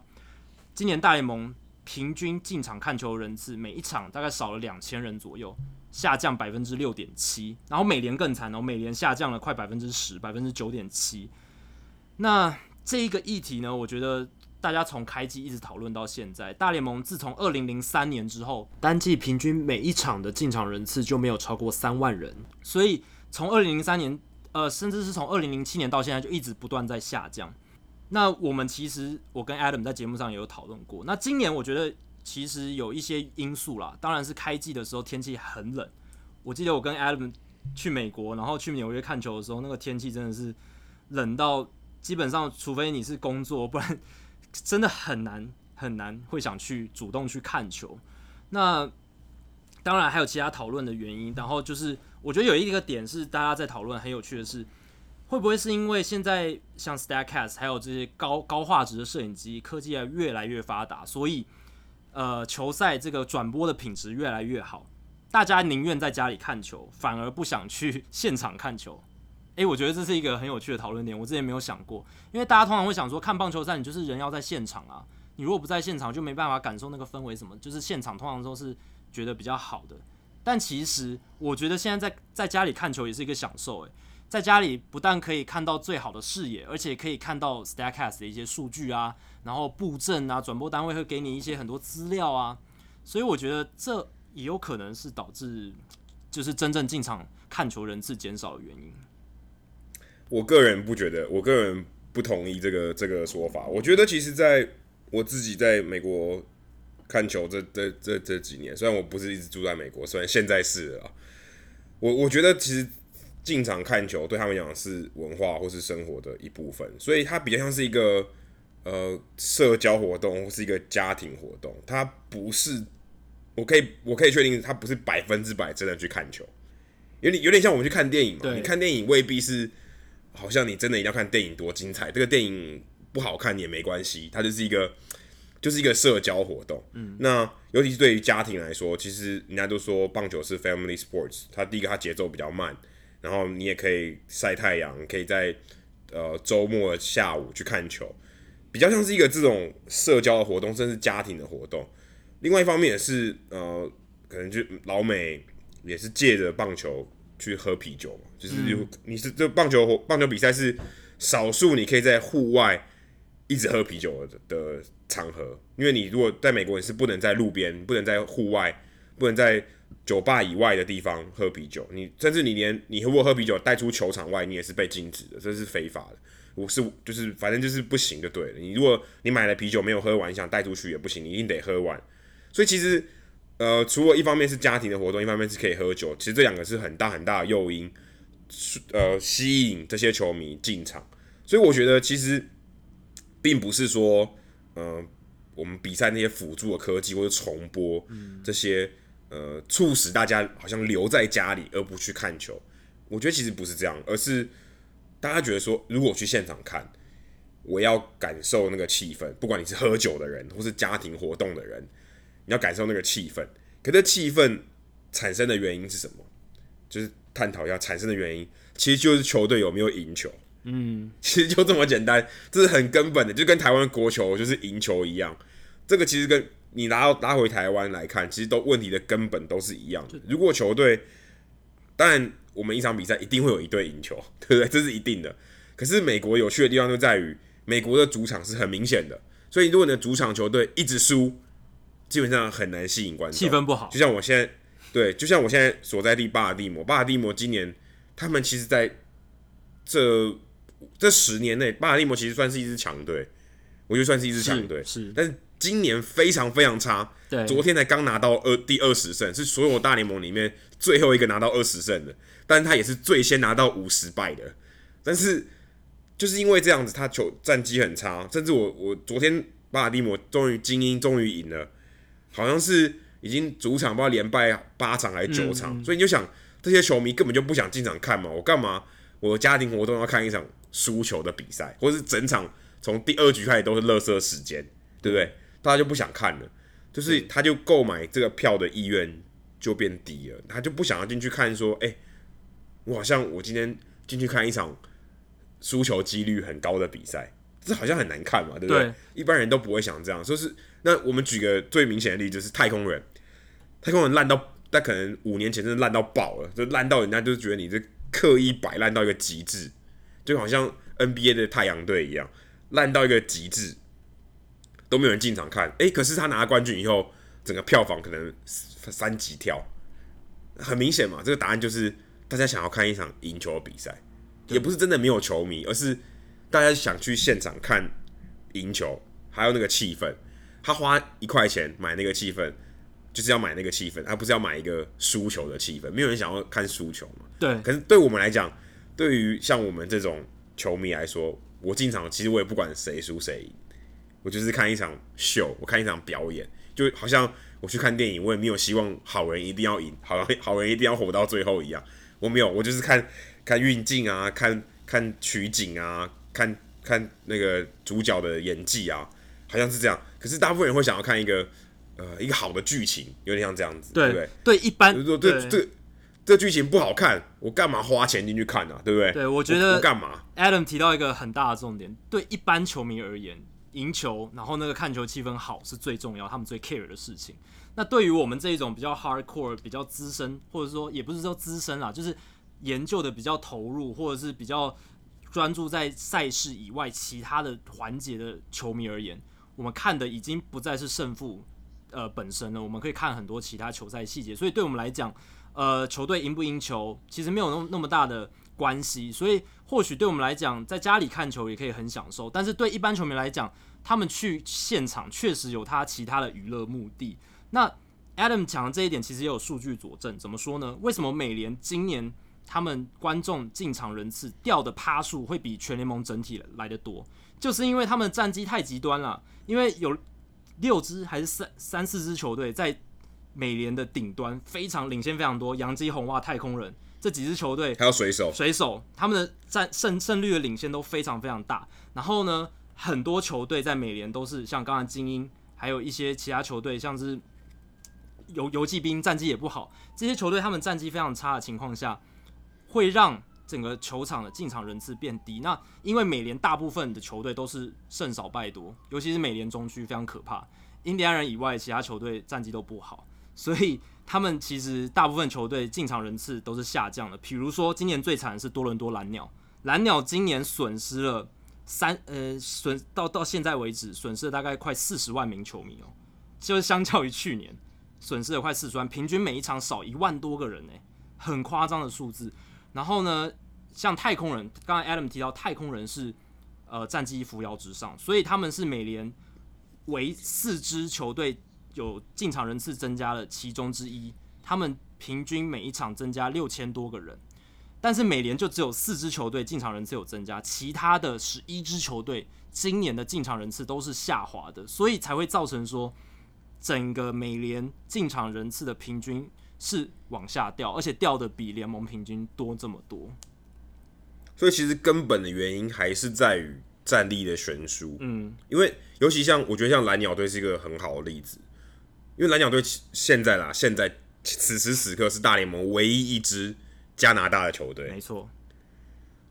今年大联盟平均进场看球人次每一场大概少了两千人左右，下降百分之六点七。然后美联更惨哦，美联下降了快百分之十，百分之九点七。那这一个议题呢，我觉得大家从开机一直讨论到现在，大联盟自从二零零三年之后，单季平均每一场的进场人次就没有超过三万人，所以从二零零三年。呃，甚至是从二零零七年到现在就一直不断在下降。那我们其实，我跟 Adam 在节目上也有讨论过。那今年我觉得其实有一些因素啦，当然是开季的时候天气很冷。我记得我跟 Adam 去美国，然后去纽约看球的时候，那个天气真的是冷到基本上，除非你是工作，不然真的很难很难会想去主动去看球。那当然还有其他讨论的原因，然后就是。我觉得有一个点是大家在讨论很有趣的是，会不会是因为现在像 Starcast 还有这些高高画质的摄影机科技越来越发达，所以呃球赛这个转播的品质越来越好，大家宁愿在家里看球，反而不想去现场看球。诶，我觉得这是一个很有趣的讨论点，我之前没有想过，因为大家通常会想说看棒球赛，你就是人要在现场啊，你如果不在现场就没办法感受那个氛围什么，就是现场通常都是觉得比较好的。但其实，我觉得现在在在家里看球也是一个享受。诶，在家里不但可以看到最好的视野，而且可以看到 Statcast 的一些数据啊，然后布阵啊，转播单位会给你一些很多资料啊，所以我觉得这也有可能是导致就是真正进场看球人次减少的原因。我个人不觉得，我个人不同意这个这个说法。我觉得其实在我自己在美国。看球这这这这几年，虽然我不是一直住在美国，虽然现在是了，我我觉得其实进场看球对他们讲是文化或是生活的一部分，所以它比较像是一个呃社交活动或是一个家庭活动，它不是我可以我可以确定它不是百分之百真的去看球，有点有点像我们去看电影嘛，你看电影未必是好像你真的一定要看电影多精彩，这个电影不好看也没关系，它就是一个。就是一个社交活动，嗯，那尤其是对于家庭来说，其实人家都说棒球是 family sports。它第一个它节奏比较慢，然后你也可以晒太阳，可以在呃周末的下午去看球，比较像是一个这种社交的活动，甚至家庭的活动。另外一方面也是呃，可能就老美也是借着棒球去喝啤酒嘛，就是你是这棒球棒球比赛是少数你可以在户外一直喝啤酒的的场合，因为你如果在美国，你是不能在路边、不能在户外不能在酒吧以外的地方喝啤酒。你甚至你连你如果喝啤酒带出球场外，你也是被禁止的，这是非法的。我是就是反正就是不行就对了。你如果你买了啤酒没有喝完，你想带出去也不行，你一定得喝完。所以其实呃，除了一方面是家庭的活动，一方面是可以喝酒，其实这两个是很大很大的诱因，呃，吸引这些球迷进场。所以我觉得其实并不是说，呃，我们比赛那些辅助的科技或者重播这些，呃，促使大家好像留在家里而不去看球。我觉得其实不是这样，而是。大家觉得说，如果去现场看，我要感受那个气氛，不管你是喝酒的人，或是家庭活动的人，你要感受那个气氛。可这气氛产生的原因是什么？就是探讨一下产生的原因，其实就是球队有没有赢球。嗯，其实就这么简单，这是很根本的，就跟台湾国球就是赢球一样。这个其实跟你拿到拿回台湾来看，其实都问题的根本都是一样的。如果球队，当然。我们一场比赛一定会有一队赢球，对不对？这是一定的。可是美国有趣的地方就在于，美国的主场是很明显的，所以如果你的主场球队一直输，基本上很难吸引观众，气氛不好。就像我现在，对，就像我现在所在地巴尔的摩，巴尔的摩今年他们其实在这这十年内，巴尔的摩其实算是一支强队，我觉得算是一支强队，是，但是今年非常非常差。对，昨天才刚拿到二第二十胜，是所有大联盟里面最后一个拿到二十胜的。但他也是最先拿到五十败的，但是就是因为这样子，他球战绩很差，甚至我我昨天巴尔的摩终于精英终于赢了，好像是已经主场不知道连败八场还是九场，嗯嗯，所以你就想这些球迷根本就不想进场看嘛，我干嘛？我家庭活动要看一场输球的比赛，或是整场从第二局开始都是垃圾时间，对不对？大家就不想看了，就是他就购买这个票的意愿就变低了，他就不想要进去看，说，哎、欸。我好像我今天进去看一场输球几率很高的比赛，这好像很难看嘛，对不对？对，一般人都不会想这样。就是那我们举个最明显的例子，就是太空人，太空人烂到，但可能五年前真的烂到爆了，就烂到人家就觉得你这刻意摆烂到一个极致，就好像 NBA 的太阳队一样，烂到一个极致，都没有人进场看。诶，可是他拿了冠军以后，整个票房可能三级跳，很明显嘛，这个答案就是。大家想要看一场赢球的比赛，也不是真的没有球迷，而是大家想去现场看赢球，还有那个气氛。他花一块钱买那个气氛，就是要买那个气氛，而不是要买一个输球的气氛。没有人想要看输球嘛？对。可是对我们来讲，对于像我们这种球迷来说，我进场其实我也不管谁输谁赢，我就是看一场秀，我看一场表演，就好像我去看电影，我也没有希望好人一定要赢，好人好人一定要活到最后一样。我没有，我就是看看运镜啊，看看取景啊，看看那个主角的演技啊，好像是这样。可是大部分人会想要看一个呃一个好的剧情，有点像这样子，对，对不对？对，一般就是说这对这这剧情不好看，我干嘛花钱进去看呢、啊？对不对？对，我觉得我干嘛？Adam 提到一个很大的重点，对一般球迷而言，赢球然后那个看球气氛好是最重要，他们最 care 的事情。那对于我们这一种比较 hardcore、比较资深，或者说也不是说资深啦，就是研究的比较投入，或者是比较专注在赛事以外其他的环节的球迷而言，我们看的已经不再是胜负呃本身了，我们可以看很多其他球赛细节。所以对我们来讲，呃，球队赢不赢球其实没有那么那么大的关系。所以或许对我们来讲，在家里看球也可以很享受，但是对一般球迷来讲，他们去现场确实有他其他的娱乐目的。那 Adam 讲的这一点，其实也有数据佐证。怎么说呢？为什么美联今年他们观众进场人次掉的趴数会比全联盟整体来的多？就是因为他们的战绩太极端了。因为有六支还是三三四支球队在美联的顶端非常领先非常多，洋基、红袜、太空人这几支球队，还有水手，水手他们的战胜胜率的领先都非常非常大。然后呢，很多球队在美联都是像刚才精英，还有一些其他球队，像是。游游骑兵战绩也不好，这些球队他们战绩非常差的情况下，会让整个球场的进场人次变低。那因为美联大部分的球队都是胜少败多，尤其是美联中区非常可怕。印第安人以外，其他球队战绩都不好，所以他们其实大部分球队进场人次都是下降的。比如说今年最惨的是多伦多蓝鸟，蓝鸟今年损失了三呃损到到现在为止损失了大概快四十万名球迷哦，就是相较于去年。损失了快四十万，平均每一场少一万多个人呢，很夸张的数字。然后呢，像太空人，刚才 Adam 提到太空人是呃战绩扶摇直上，所以他们是美联唯四支球队有进场人次增加了其中之一，他们平均每一场增加六千多个人。但是美联就只有四支球队进场人次有增加，其他的十一支球队今年的进场人次都是下滑的，所以才会造成说整个美联进场人次的平均是往下掉，而且掉的比联盟平均多这么多。所以其实根本的原因还是在于战力的悬殊。嗯，因为尤其像我觉得像蓝鸟队是一个很好的例子，因为蓝鸟队现在啦，现在此时此刻是大联盟唯一一支。加拿大的球队，没错，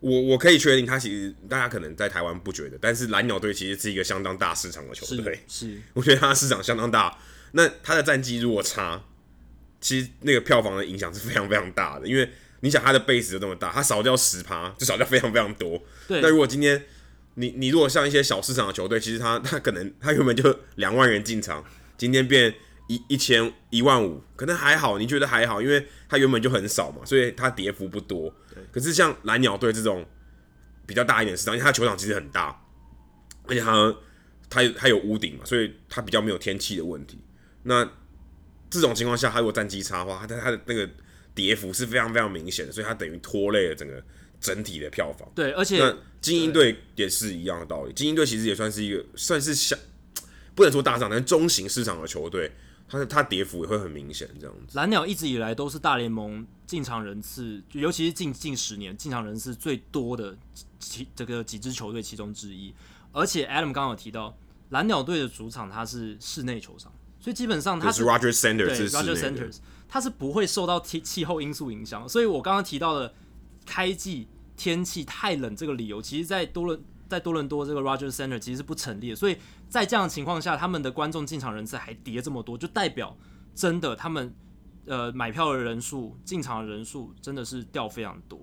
我我可以确定，他其实大家可能在台湾不觉得，但是蓝鸟队其实是一个相当大市场的球队，是，我觉得他的市场相当大。那他的战绩如果差，其实那个票房的影响是非常非常大的，因为你想他的 base 就这么大，他少掉十趴就少掉非常非常多。对，那如果今天你你如果像一些小市场的球队，其实他他可能他原本就两万人进场，今天变。一一千一万五，可能还好，你觉得还好，因为他原本就很少嘛，所以它跌幅不多。对。可是像蓝鸟队这种比较大一点的市场，因为它球场其实很大，而且它它它有屋顶嘛，所以它比较没有天气的问题。那这种情况下，它如果战绩差的话，它它的那个跌幅是非常非常明显的，所以它等于拖累了整个整体的票房。对，而且那精英队也是一样的道理。精英队其实也算是一个算是小，不能说大市场，但是中型市场的球队。它它跌幅也会很明显，这样子。蓝鸟一直以来都是大联盟进场人次，尤其是近近十年进场人次最多的其这个几支球队其中之一。而且 Adam 刚刚有提到，蓝鸟队的主场它是室内球场，所以基本上它是，Rogers Center 对 Rogers Centers，它是不会受到气气候因素影响。所以我刚刚提到的开季天气太冷这个理由，其实在多伦在多伦多这个 Rogers Center 其实是不成立的。所以在这样的情况下，他们的观众进场人次还跌这么多，就代表真的他们呃买票的人数、进场的人数真的是掉非常多。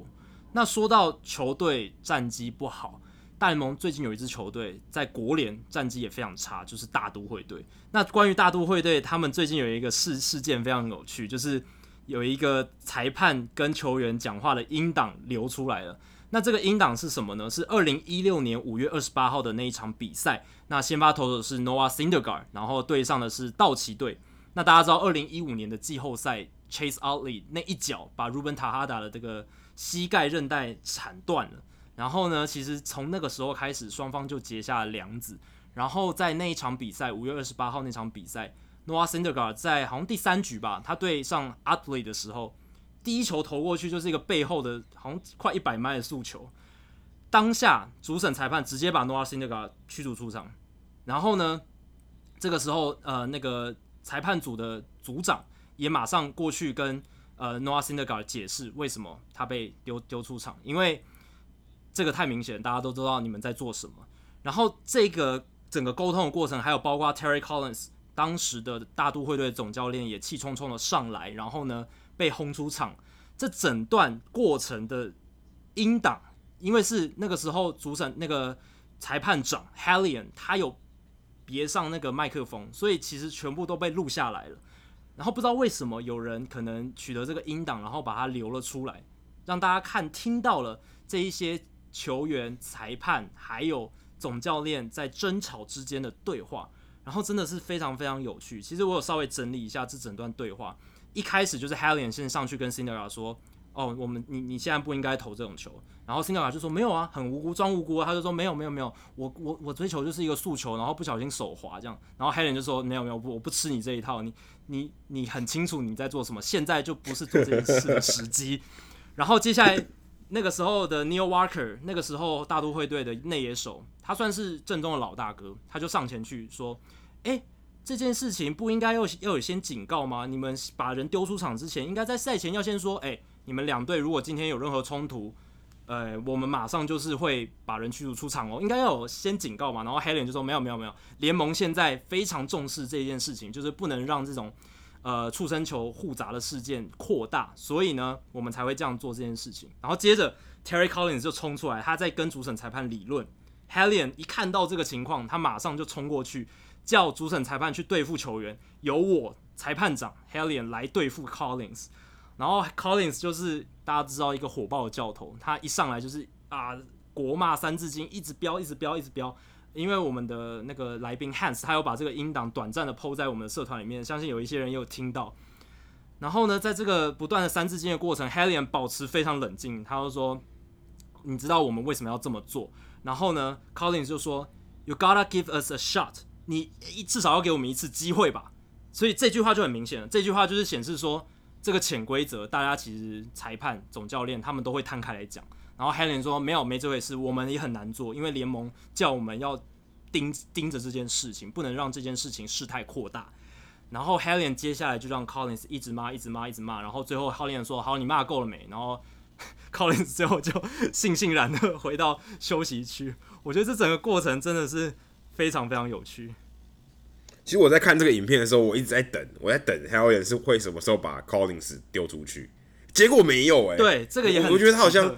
那说到球队战绩不好，大联盟最近有一支球队在国联战绩也非常差，就是大都会队。那关于大都会队，他们最近有一个事事件非常有趣，就是有一个裁判跟球员讲话的音档流出来了。那这个音档是什么呢？是二零一六年五月二十八号的那一场比赛。那先发投手是 Noah Syndergaard，然后对上的是道奇队。那大家知道，二零一五年的季后赛，Chase Utley 那一脚把 Ruben Tejada 的这个膝盖韧带铲断了。然后呢，其实从那个时候开始，双方就结下了梁子。然后在那一场比赛，五月二十八号那场比赛，Noah Syndergaard 在好像第三局吧，他对上 Utley 的时候。第一球投过去就是一个背后的，好像快一百迈的速球。当下主审裁判直接把 Noah Sindegar 驱逐出场。然后呢，这个时候呃，那个裁判组的组长也马上过去跟呃 Noah Sindegar 解释为什么他被丢丢出场，因为这个太明显，大家都知道你们在做什么。然后这个整个沟通的过程，还有包括 Terry Collins 当时的大都会队总教练也气冲冲的上来，然后呢。被轰出场，这整段过程的音档，因为是那个时候主审那个裁判长 Hallion 他有别上那个麦克风，所以其实全部都被录下来了。然后不知道为什么有人可能取得这个音档，然后把它留了出来，让大家看听到了这一些球员、裁判还有总教练在争吵之间的对话，然后真的是非常非常有趣。其实我有稍微整理一下这整段对话。一开始就是 Hallion 先上去跟 Cinderella 说：“哦，我们你你现在不应该投这种球。”然后 Cinderella 就说：“没有啊，很无辜，装无辜啊。”他就说：“没有，没有，没有，我我我追求就是一个速球，然后不小心手滑这样。”然后 Hallion 就说：“没有，没有，我不吃你这一套。你你你很清楚你在做什么，现在就不是做这件事的时机。”然后接下来那个时候的 Neil Walker，那个时候大都会队的内野手，他算是正宗的老大哥，他就上前去说：“诶。”这件事情不应该要要有先警告吗？你们把人丢出场之前，应该在赛前要先说：哎，你们两队如果今天有任何冲突，呃，我们马上就是会把人驱逐出场哦。应该要有先警告嘛。然后 Hallion 就说：没有没有没有，联盟现在非常重视这件事情，就是不能让这种呃触身球互砸的事件扩大，所以呢，我们才会这样做这件事情。然后接着 Terry Collins 就冲出来，他在跟主审裁判理论。Hallion 一看到这个情况，他马上就冲过去。叫主审裁判去对付球员，由我裁判长 Hellion 来对付 Collins。然后 Collins 就是大家知道一个火爆的教头，他一上来就是啊国骂三字经，一直飙，一直飙，一直飙。因为我们的那个来宾 Hans 他有把这个音档短暂的抛在我们的社团里面，相信有一些人有听到。然后呢，在这个不断的三字经的过程，Hellion 保持非常冷静，他就说：“你知道我们为什么要这么做？”然后呢，Collins 就说：“You gotta give us a shot，你至少要给我们一次机会吧。”所以这句话就很明显了，这句话就是显示说。这个潜规则，大家其实裁判、总教练他们都会摊开来讲。然后 Helen 说：“没有，没这回事，我们也很难做，因为联盟叫我们要盯盯着这件事情，不能让这件事情事态扩大。”然后 Helen 接下来就让 Collins 一直骂、一直骂、一直骂。然后最后 Hellion 说：“好，你骂够了没？”然后 Collins 最后就 悻悻然的回到休息区。我觉得这整个过程真的是非常非常有趣。其实我在看这个影片的时候，我一直在等，我在等 Hellion 是会什么时候把 Collins 丢出去，结果没有哎、欸。对，这个也很我，觉得他好像，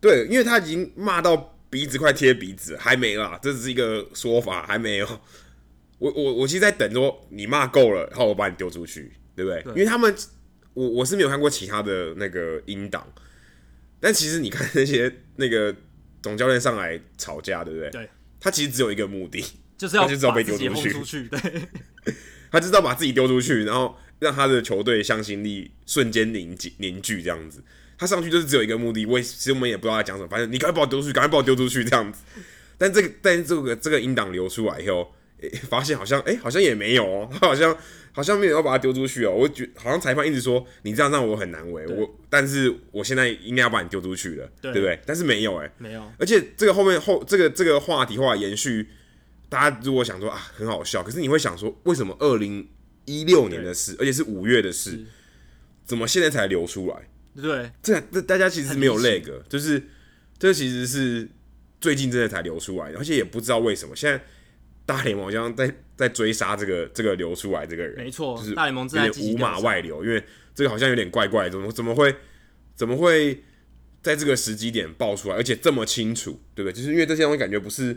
对，因为他已经骂到鼻子快贴鼻子，还没啦，这只是一个说法，还没有。我我我其实在等说你骂够了，然后我把你丢出去，对不对？对，因为他们，我我是没有看过其他的那个音档，但其实你看那些那个总教练上来吵架，对不对？对，他其实只有一个目的。就是要把自己轰出去，对，他知道把自己丢出去，然后让他的球队向心力瞬间凝集凝聚这样子。他上去就是只有一个目的，我其实我们也不知道他讲什么，反正你赶快把我丢出去，赶快把我丢出去这样子。但这个但这个这个音档流出来以后，欸、发现好像哎、欸、好像也没有哦，他好像好像没有要把他丢出去哦。我觉好像裁判一直说你这样让我很难为我，但是我现在应该要把你丢出去了，对，对不对？但是没有哎、欸，没有。而且这个后面后这个这个话题话延续。大家如果想说啊，很好笑，可是你会想说，为什么二零一六年的事，而且是五月的事，怎么现在才流出来？对，这这大家其实没有那个，就是这其实是最近真的才流出来，而且也不知道为什么现在大联盟好像在在追杀这个这个流出来这个人，没错，就是大联盟在五马外流，因为这个好像有点怪怪的，怎么怎么会怎么会在这个时机点爆出来，而且这么清楚，对不对？就是因为这些东西感觉不是。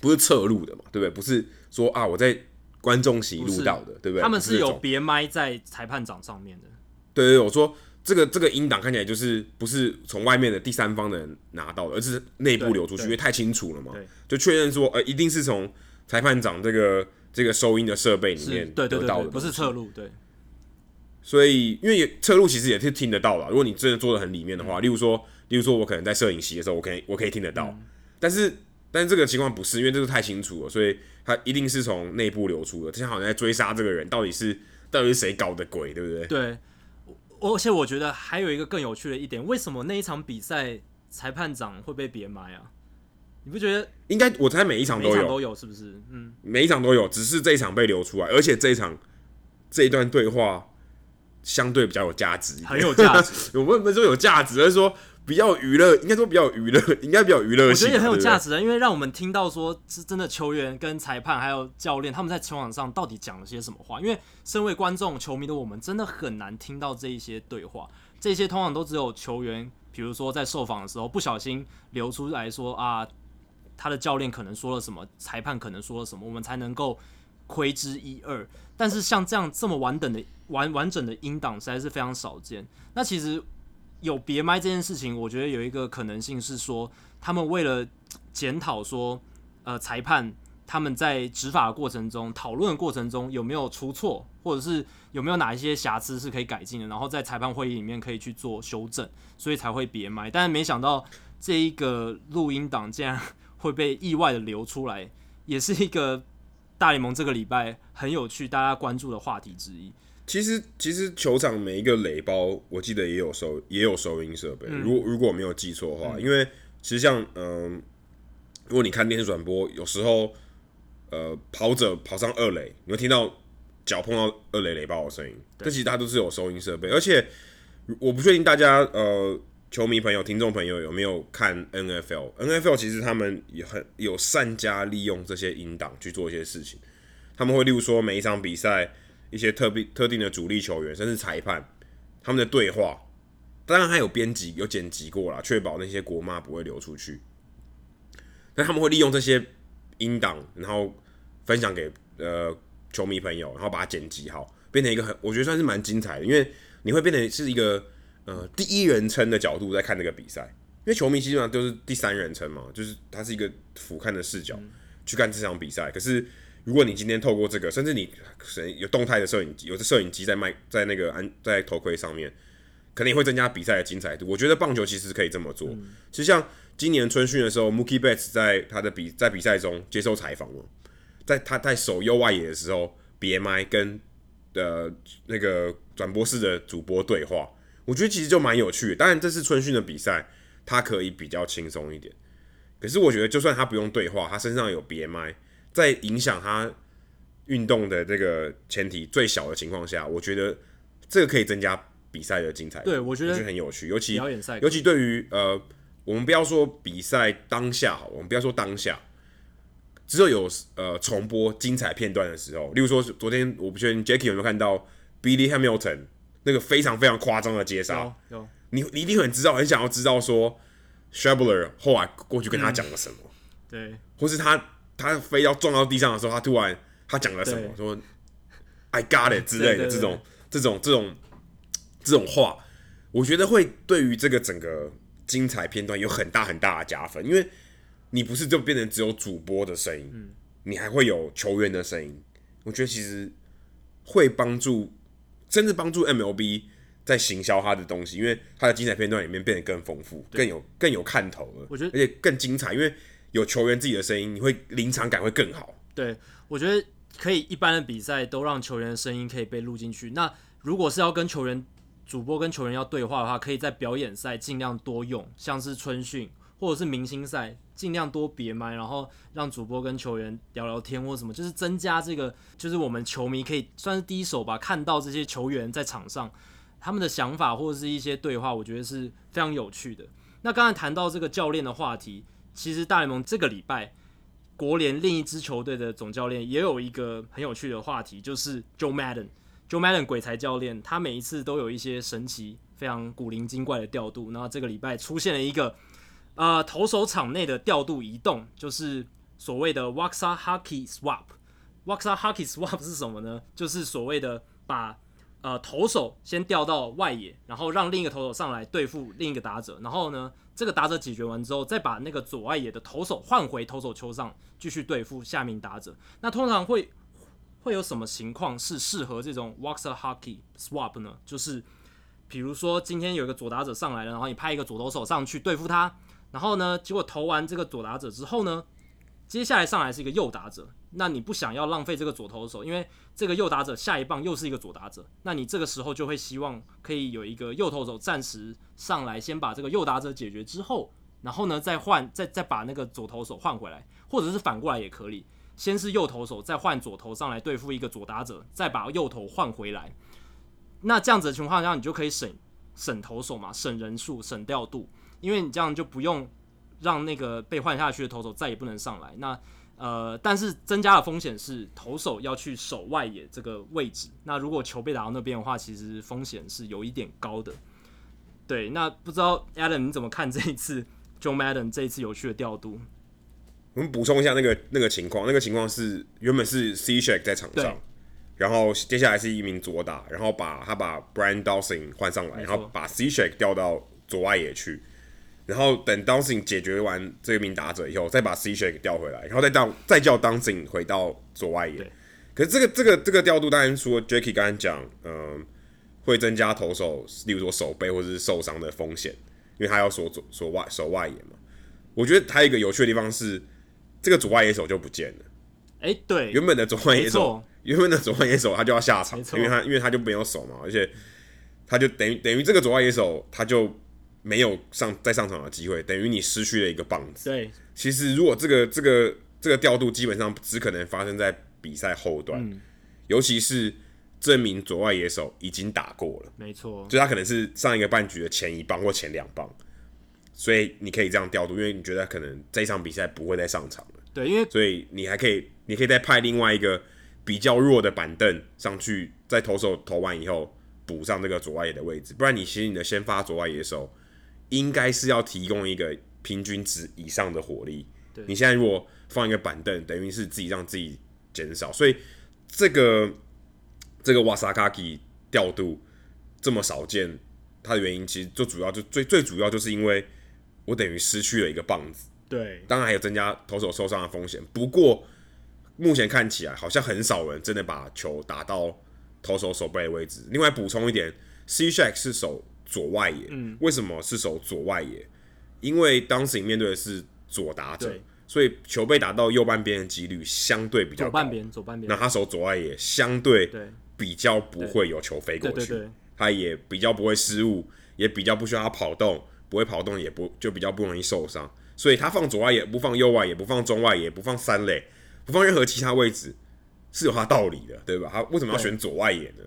不是侧录的嘛，对不对？不是说啊，我在观众席录到的，对不对？他们是有别麦在裁判长上面的。对对对，我说这个这个音档看起来就是不是从外面的第三方的人拿到的，而是内部流出去，因为太清楚了嘛。就确认说，呃，一定是从裁判长这个这个收音的设备里面得到的，对对对对，不是侧录。对。所以，因为侧录其实也是听得到的。如果你真的做的很里面的话，嗯、例如说，例如说我可能在摄影席的时候，我可以我可以听得到，嗯、但是。但是这个情况不是，因为这个太清楚了，所以他一定是从内部流出的。他像好像在追杀这个人，到底是到底是谁搞的鬼，对不对？对。而且我觉得还有一个更有趣的一点，为什么那一场比赛裁判长会被别埋啊？你不觉得？应该我猜每一场都有，每一场都有，是不是？嗯，每一场都有，只是这一场被流出来，而且这一场这一段对话相对比较有价值，很有价值。我们不是说有价值，而是说。比较娱乐，应该说比较娱乐，应该比较娱乐。我觉得也很有价值的，因为让我们听到说是真的球员跟裁判还有教练他们在球场上到底讲了些什么话。因为身为观众、球迷的我们，真的很难听到这一些对话。这些通常都只有球员，比如说在受访的时候不小心流出来说啊，他的教练可能说了什么，裁判可能说了什么，我们才能够窥知一二。但是像这样这么完整的完完整的音档实在是非常少见。那其实。有别麦这件事情，我觉得有一个可能性是说，他们为了检讨说，呃，裁判他们在执法的过程中、讨论的过程中有没有出错，或者是有没有哪一些瑕疵是可以改进的，然后在裁判会议里面可以去做修正，所以才会别麦。但是没想到这一个录音档竟然会被意外的流出来，也是一个大联盟这个礼拜很有趣、大家关注的话题之一。其实，其实球场每一个垒包，我记得也有收，也有收音设备。如果如果我没有记错的话，因为其实像嗯、呃，如果你看电视转播，有时候呃跑者跑上二垒，你会听到脚碰到二垒垒包的声音。这其实它都是有收音设备，而且我不确定大家呃球迷朋友、听众朋友有没有看 NFL？NFL 其实他们也很有善加利用这些音档去做一些事情。他们会例如说每一场比赛。一些特别特定的主力球员，甚至裁判，他们的对话，当然还有编辑、有剪辑过啦，确保那些国骂不会流出去。但他们会利用这些音档，然后分享给呃球迷朋友，然后把它剪辑好，变成一个很我觉得算是蛮精彩的，因为你会变成是一个呃第一人称的角度在看这个比赛，因为球迷基本上都是第三人称嘛，就是它是一个俯瞰的视角去看这场比赛。可是如果你今天透过这个，甚至你可能有动态的摄影机，有的摄影机在麦在那个安在头盔上面，可能也会增加比赛的精彩度。我觉得棒球其实可以这么做，其实像。今年春训的时候，Mookie Betts 在他的比在比赛中接受采访了，在他在守右外野的时候，BMI 跟呃那个转播室的主播对话，我觉得其实就蛮有趣的。当然这次春训的比赛，他可以比较轻松一点。可是我觉得就算他不用对话，他身上有 BMI，在影响他运动的这个前提最小的情况下，我觉得这个可以增加比赛的精彩。对，我觉得很有趣，尤其尤其对于呃。我们不要说比赛当下好，我们不要说当下，只有有呃重播精彩片段的时候，例如说昨天我不确定 Jackie 有没有看到 Billy Hamilton 那个非常非常夸张的接杀，你你一定很知道，很想要知道说 Schebler 后来过去跟他讲了什么，嗯、对，或是他他非要撞到地上的时候，他突然他讲了什么，说 I got it 之类的这种这种这种这种话，我觉得会对于这个整个。精彩片段有很大很大的加分，因为你不是就变成只有主播的声音，嗯，你还会有球员的声音。我觉得其实会帮助，甚至帮助 MLB 在行销他的东西，因为他的精彩片段里面变得更丰富，更有更有看头了。我觉得，而且更精彩，因为有球员自己的声音，你会临场感会更好。对，我觉得可以，一般的比赛都让球员的声音可以被录进去。那如果是要跟球员主播跟球员要对话的话，可以在表演赛尽量多用，像是春训或者是明星赛，尽量多别麦，然后让主播跟球员聊聊天或什么，就是增加这个，就是我们球迷可以算是第一手吧，看到这些球员在场上他们的想法或者是一些对话，我觉得是非常有趣的。那刚才谈到这个教练的话题，其实大联盟这个礼拜国联另一支球队的总教练也有一个很有趣的话题，就是 Joe Madden。Joe Madden 鬼才教练，他每一次都有一些神奇、非常古灵精怪的调度。然后这个礼拜出现了一个呃投手场内的调度移动，就是所谓的 waxa hacky Swap。waxa hacky Swap 是什么呢？就是所谓的把呃投手先调到外野，然后让另一个投手上来对付另一个打者。然后呢，这个打者解决完之后，再把那个左外野的投手换回投手丘上，继续对付下名打者。那通常会。会有什么情况是适合这种 waxa hacky Swap 呢？就是比如说今天有一个左打者上来了，然后你派一个左投手上去对付他，然后呢，结果投完这个左打者之后呢，接下来上来是一个右打者，那你不想要浪费这个左投手，因为这个右打者下一棒又是一个左打者，那你这个时候就会希望可以有一个右投手暂时上来，先把这个右打者解决之后，然后呢再换再再把那个左投手换回来，或者是反过来也可以。先是右投手，再换左投上来对付一个左打者，再把右投换回来。那这样子的情况下，你就可以省省投手嘛，省人数，省调度，因为你这样就不用让那个被换下去的投手再也不能上来。那呃，但是增加的风险是投手要去守外野这个位置。那如果球被打到那边的话，其实风险是有一点高的。对，那不知道 Adam 你怎么看这一次 Joe Madden 这一次有趣的调度？我们补充一下那个那个情况，那个情况是原本是 Cishek 在场上，然后接下来是一名左打，然后把他把 Brian Dawson 换上来，然后把 Cishek 调到左外野去，然后等 Dawson 解决完这一名打者以后，再把 Cishek 调回来，然后再到再叫 Dawson 回到左外野。可是这个这个这个调度，当然除了 Jacky 刚才讲，嗯、呃，会增加投手，例如说手背或者是受伤的风险，因为他要锁左守外守外野嘛。我觉得还有一个有趣的地方是。这个左外野手就不见了，哎、欸，对，原本的左外野手，原本的左外野手他就要下场，因为他因为他就没有手嘛，而且他就等于等于这个左外野手他就没有上再上场的机会，等于你失去了一个棒子。对，其实如果这个这个这个调度基本上只可能发生在比赛后段，嗯、尤其是证明左外野手已经打过了，没错，就他可能是上一个半局的前一棒或前两棒。所以你可以这样调度，因为你觉得可能这一场比赛不会再上场了。对，因为所以你还可以，你可以再派另外一个比较弱的板凳上去，在投手投完以后补上这个左外野的位置。不然你其实你的先发左外野手应该是要提供一个平均值以上的火力。对，你现在如果放一个板凳，等于是自己让自己减少。所以这个这个瓦萨卡基调度这么少见，它的原因其实最主要就最最主要就是因为我等于失去了一个棒子。对，当然还有增加投手受伤的风险。不过目前看起来好像很少人真的把球打到投手手背的位置。另外补充一点，Cishek 是守左外野，嗯，为什么是守左外野？因为当时你面对的是左打者，所以球被打到右半边的几率相对比较高。左半边，左半边。那他守左外野，相对比较不会有球飞过去，他也比较不会失误，也比较不需要他跑动，不会跑动也不就比较不容易受伤。所以他放左外野，不放右外野，不放中外野，不放三垒，不放任何其他位置，是有他道理的，对吧？他为什么要选左外野呢？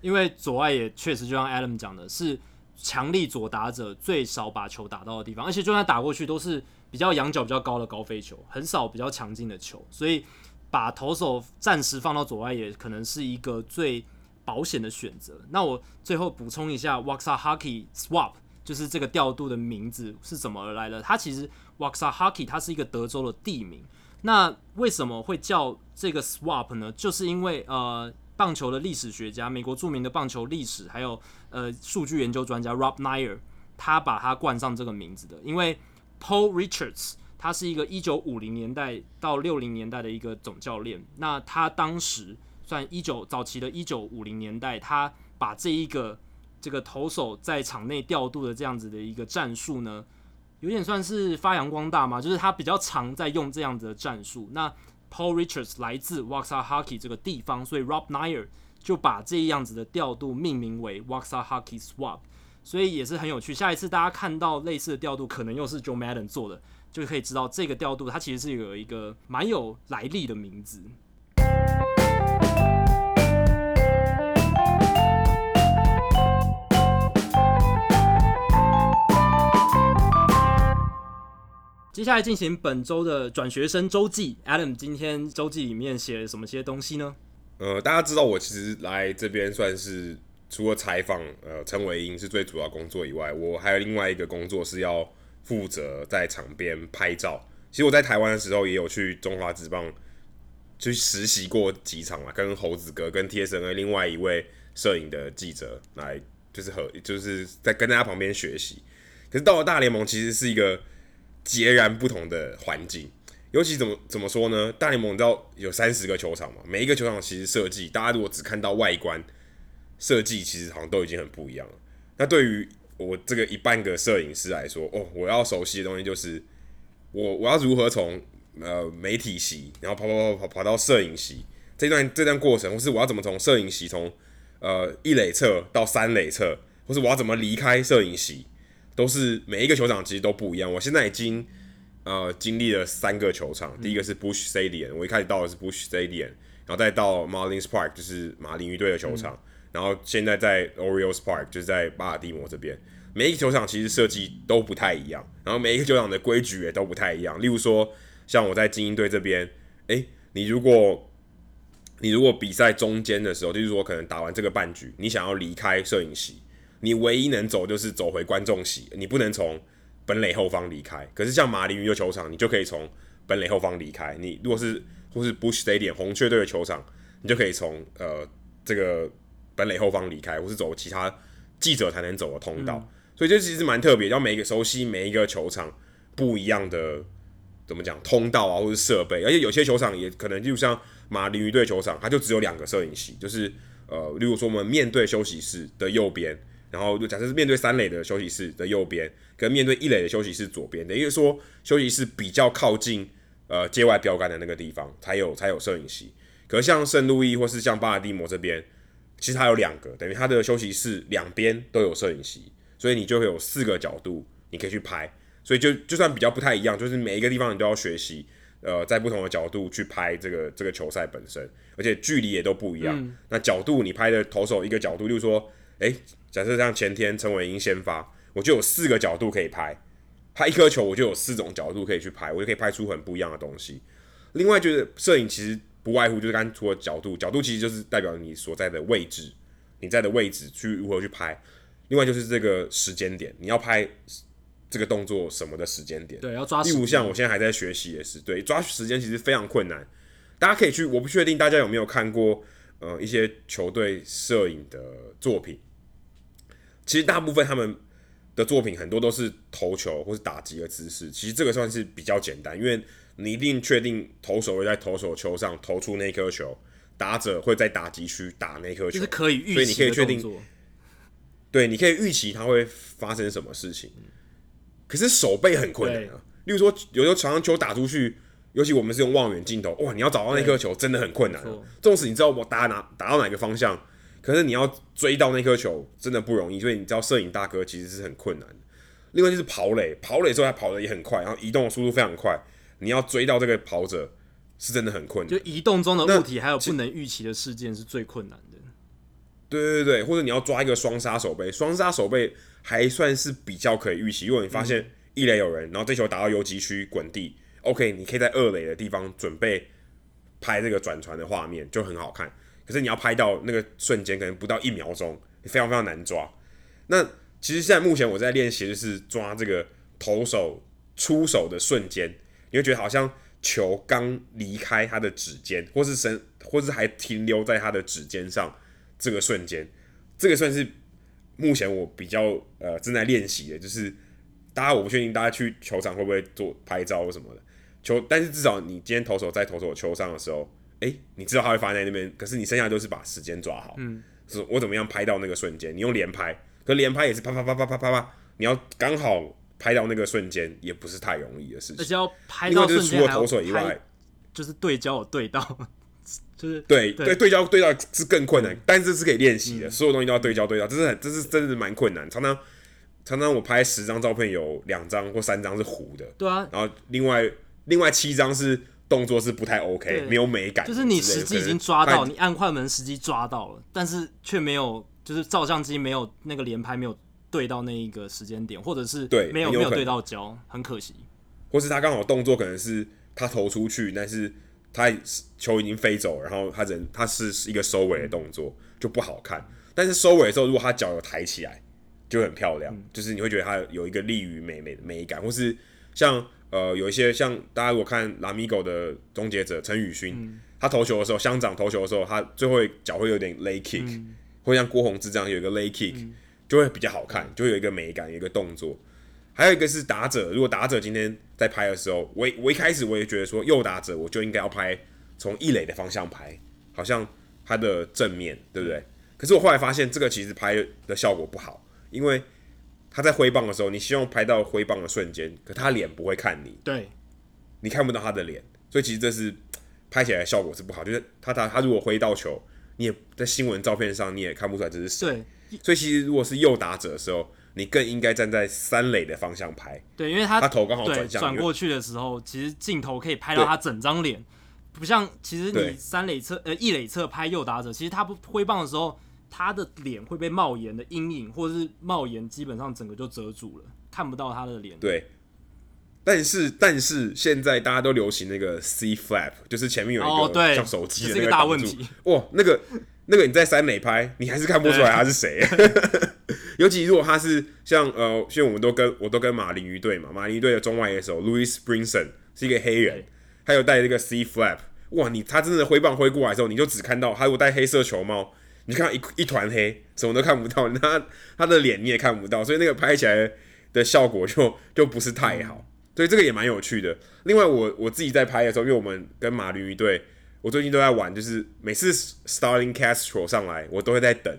因为左外野确实就像 Adam 讲的，是强力左打者最少把球打到的地方，而且就算打过去都是比较仰角比较高的高飞球，很少比较强劲的球，所以把投手暂时放到左外野，可能是一个最保险的选择。那我最后补充一下，Waxahachie Swap 就是这个调度的名字是怎么而来的？它其实 Waxahachie 它是一个德州的地名。那为什么会叫这个 Swap 呢？就是因为呃，棒球的历史学家，美国著名的棒球历史还有呃数据研究专家 Rob Neyer，他把它冠上这个名字的。因为 Paul Richards 他是一个一九五零年代到六零年代的一个总教练。那他当时算一九早期的一九五零年代，他把这一个这个投手在场内调度的这样子的一个战术呢，有点算是发扬光大嘛，就是他比较常在用这样子的战术。那 Paul Richards 来自 Waxahachie 这个地方，所以 Rob Neyer 就把这样子的调度命名为 Waxahachie Swap，所以也是很有趣。下一次大家看到类似的调度，可能又是 Joe Madden 做的，就可以知道这个调度它其实是有一个蛮有来历的名字。接下来进行本周的转学生周记。Adam 今天周记里面写了什么些东西呢？呃，大家知道我其实来这边算是除了采访呃陈伟英是最主要工作以外，我还有另外一个工作是要负责在场边拍照。其实我在台湾的时候也有去中华职棒去实习过几场嘛，跟猴子哥、跟 TSNA 另外一位摄影的记者来，就是和就是在跟大家旁边学习。可是到了大联盟，其实是一个。截然不同的环境，尤其怎么怎么说呢？大联盟你知道有三十个球场嘛，每一个球场其实设计，大家如果只看到外观设计，其实好像都已经很不一样了。那对于我这个一半个摄影师来说，哦，我要熟悉的东西就是我我要如何从呃媒体席，然后跑跑跑跑跑到摄影席这段这段过程，或是我要怎么从摄影席从呃一垒侧到三垒侧，或是我要怎么离开摄影席。都是每一个球场其实都不一样。我现在已经呃经历了三个球场，第一个是 Busch Stadium，我一开始到的是 Busch Stadium，然后再到 Marlins Park，就是马林鱼队的球场，然后现在在 Orioles Park，就是在巴尔的摩这边。每一个球场其实设计都不太一样，然后每一个球场的规矩也都不太一样。例如说，像我在精英队这边，诶，你如果你如果比赛中间的时候，就是说可能打完这个半局，你想要离开摄影席。你唯一能走就是走回观众席，你不能从本垒后方离开。可是像马林鱼的球场，你就可以从本垒后方离开。你如果是或是 Busch Stadium 红雀队的球场，你就可以从呃这个本垒后方离开，或是走其他记者才能走的通道。嗯、所以这其实蛮特别，要每一个熟悉每一个球场不一样的怎么讲通道啊，或是设备。而且有些球场也可能就像马林鱼队球场，它就只有两个摄影席，就是呃，例如说我们面对休息室的右边。然后就假设是面对三垒的休息室的右边，跟面对一垒的休息室左边，等于说休息室比较靠近呃界外标杆的那个地方才有才有摄影席。可是像圣路易或是像巴尔的摩这边，其实它有两个，等于它的休息室两边都有摄影席，所以你就会有四个角度你可以去拍。所以就就算比较不太一样，就是每一个地方你都要学习，呃，在不同的角度去拍这个这个球赛本身，而且距离也都不一样。嗯、那角度你拍的投手一个角度，就是说，诶。假设像前天陈伟英先发，我就有四个角度可以拍，拍一颗球我就有四种角度可以去拍，我就可以拍出很不一样的东西。另外就是摄影其实不外乎就是刚除了角度，角度其实就是代表你所在的位置，你在的位置去如何去拍。另外就是这个时间点，你要拍这个动作什么的时间点，对，要抓时间。例如像我现在还在学习也是，对，抓时间其实非常困难。大家可以去，我不确定大家有没有看过呃一些球队摄影的作品。其实大部分他们的作品很多都是投球或是打击的姿势，其实这个算是比较简单，因为你一定确定投手会在投手球上投出那颗球，打者会在打击区打那颗球，就是可以预期，所以你可以确定，对，你可以预期它会发生什么事情。可是手背很困难啊，例如说有时候常常球打出去，尤其我们是用望远镜头，哇，你要找到那颗球真的很困难啊。纵使你知道我打哪打到哪个方向。可是你要追到那颗球真的不容易，所以你知道摄影大哥其实是很困难的。另外就是跑垒，跑垒之后他跑得也很快，然后移动的速度非常快，你要追到这个跑者是真的很困难。就移动中的物体还有不能预期的事件是最困难的。对对对，或者你要抓一个双杀手备，双杀手备还算是比较可以预期。如果你发现一垒有人，然后这球打到游击区滚地，OK，你可以在二垒的地方准备拍这个转传的画面，就很好看。可是你要拍到那个瞬间，可能不到一秒钟，非常非常难抓。那其实现在目前我在练习就是抓这个投手出手的瞬间，你会觉得好像球刚离开他的指尖，或是身，或是还停留在他的指尖上，这个瞬间，这个算是目前我比较呃正在练习的。就是大家我不确定大家去球场会不会做拍照或什么的球，但是至少你今天投手在投手球上的时候。哎、欸，你知道它会发在那边，可是你剩下就是把时间抓好。嗯，是我怎么样拍到那个瞬间？你用连拍，可连拍也是啪啪啪啪啪啪啪，你要刚好拍到那个瞬间，也不是太容易的事情。而且要拍到瞬间，除了投手以外，就是对焦有对到，就是对对对，焦对到是更困难，嗯、但是是可以练习的、嗯。所有东西都要对焦对到，这是很这是真的是蛮困难。常常常常我拍十张照片，有两张或三张是糊的。对啊，然后另外另外七张是。动作是不太 OK，没有美感。就是你实际已经抓到，你按快门实际抓到了，但是却没有，就是照相机没有那个连拍，没有对到那一个时间点，或者是对没有没有对到焦，很可惜。或是他刚好动作可能是他投出去，但是他球已经飞走，然后他人他是一个收尾的动作就不好看。但是收尾的时候，如果他脚有抬起来，就很漂亮，就是你会觉得他有一个利于美美的美感，或是像。呃，有一些像大家如果看拉米狗的终结者陈宇勋、嗯，他投球的时候，乡长投球的时候，他最后脚会有点 lay kick，、嗯、会像郭宏志这样有一个 lay kick，、嗯、就会比较好看，就会有一个美感，有一个动作。还有一个是打者，如果打者今天在拍的时候，我我一开始我也觉得说右打者我就应该要拍从一垒的方向拍，好像他的正面对不对？可是我后来发现这个其实拍的效果不好，因为。他在挥棒的时候，你希望拍到挥棒的瞬间，可他脸不会看你，对，你看不到他的脸，所以其实这是拍起来的效果是不好。就是他他他如果挥到球，你也在新闻照片上你也看不出来这是谁。对，所以其实如果是右打者的时候，你更应该站在三垒的方向拍。对，因为他他头刚好转向转过去的时候，其实镜头可以拍到他整张脸，不像其实你三垒侧呃一垒侧拍右打者，其实他不挥棒的时候。他的脸会被帽檐的阴影，或者是帽檐基本上整个就遮住了，看不到他的脸。对，但是但是现在大家都流行那个 C flap，就是前面有一个像手机的那个挡住。哦，是个大问题。哇，那个那个你在三美拍，你还是看不出来他是谁。尤其如果他是像呃，现在我们都跟我都跟马林鱼队嘛，马林鱼队的中外野手 Louis Brinson 是一个黑人，他有戴这个 C flap。哇，你他真的挥棒挥过来的时候，你就只看到他如果戴黑色球帽。你看一一团黑，什么都看不到，他他的脸你也看不到，所以那个拍起来的效果就就不是太好，所以这个也蛮有趣的。另外我，我我自己在拍的时候，因为我们跟马驴鱼队，我最近都在玩，就是每次 Starling Castro 上来，我都会在等，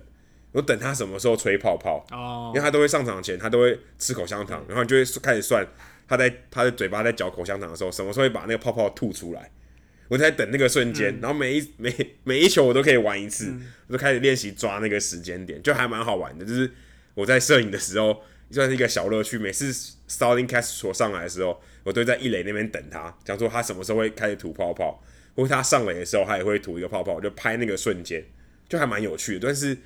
我等他什么时候吹泡泡，oh. 因为他都会上场前，他都会吃口香糖，然后你就会开始算他在他的嘴巴在嚼口香糖的时候，什么时候会把那个泡泡吐出来。我在等那个瞬间、嗯，然后每一 每每一球我都可以玩一次，嗯、我就开始练习抓那个时间点，就还蛮好玩的。就是我在摄影的时候，算是一个小乐趣。每次 Starting Castro 上来的时候，我都在一垒那边等他，讲说他什么时候会开始吐泡泡，或者他上垒的时候，他也会吐一个泡泡，我就拍那个瞬间，就还蛮有趣的。但是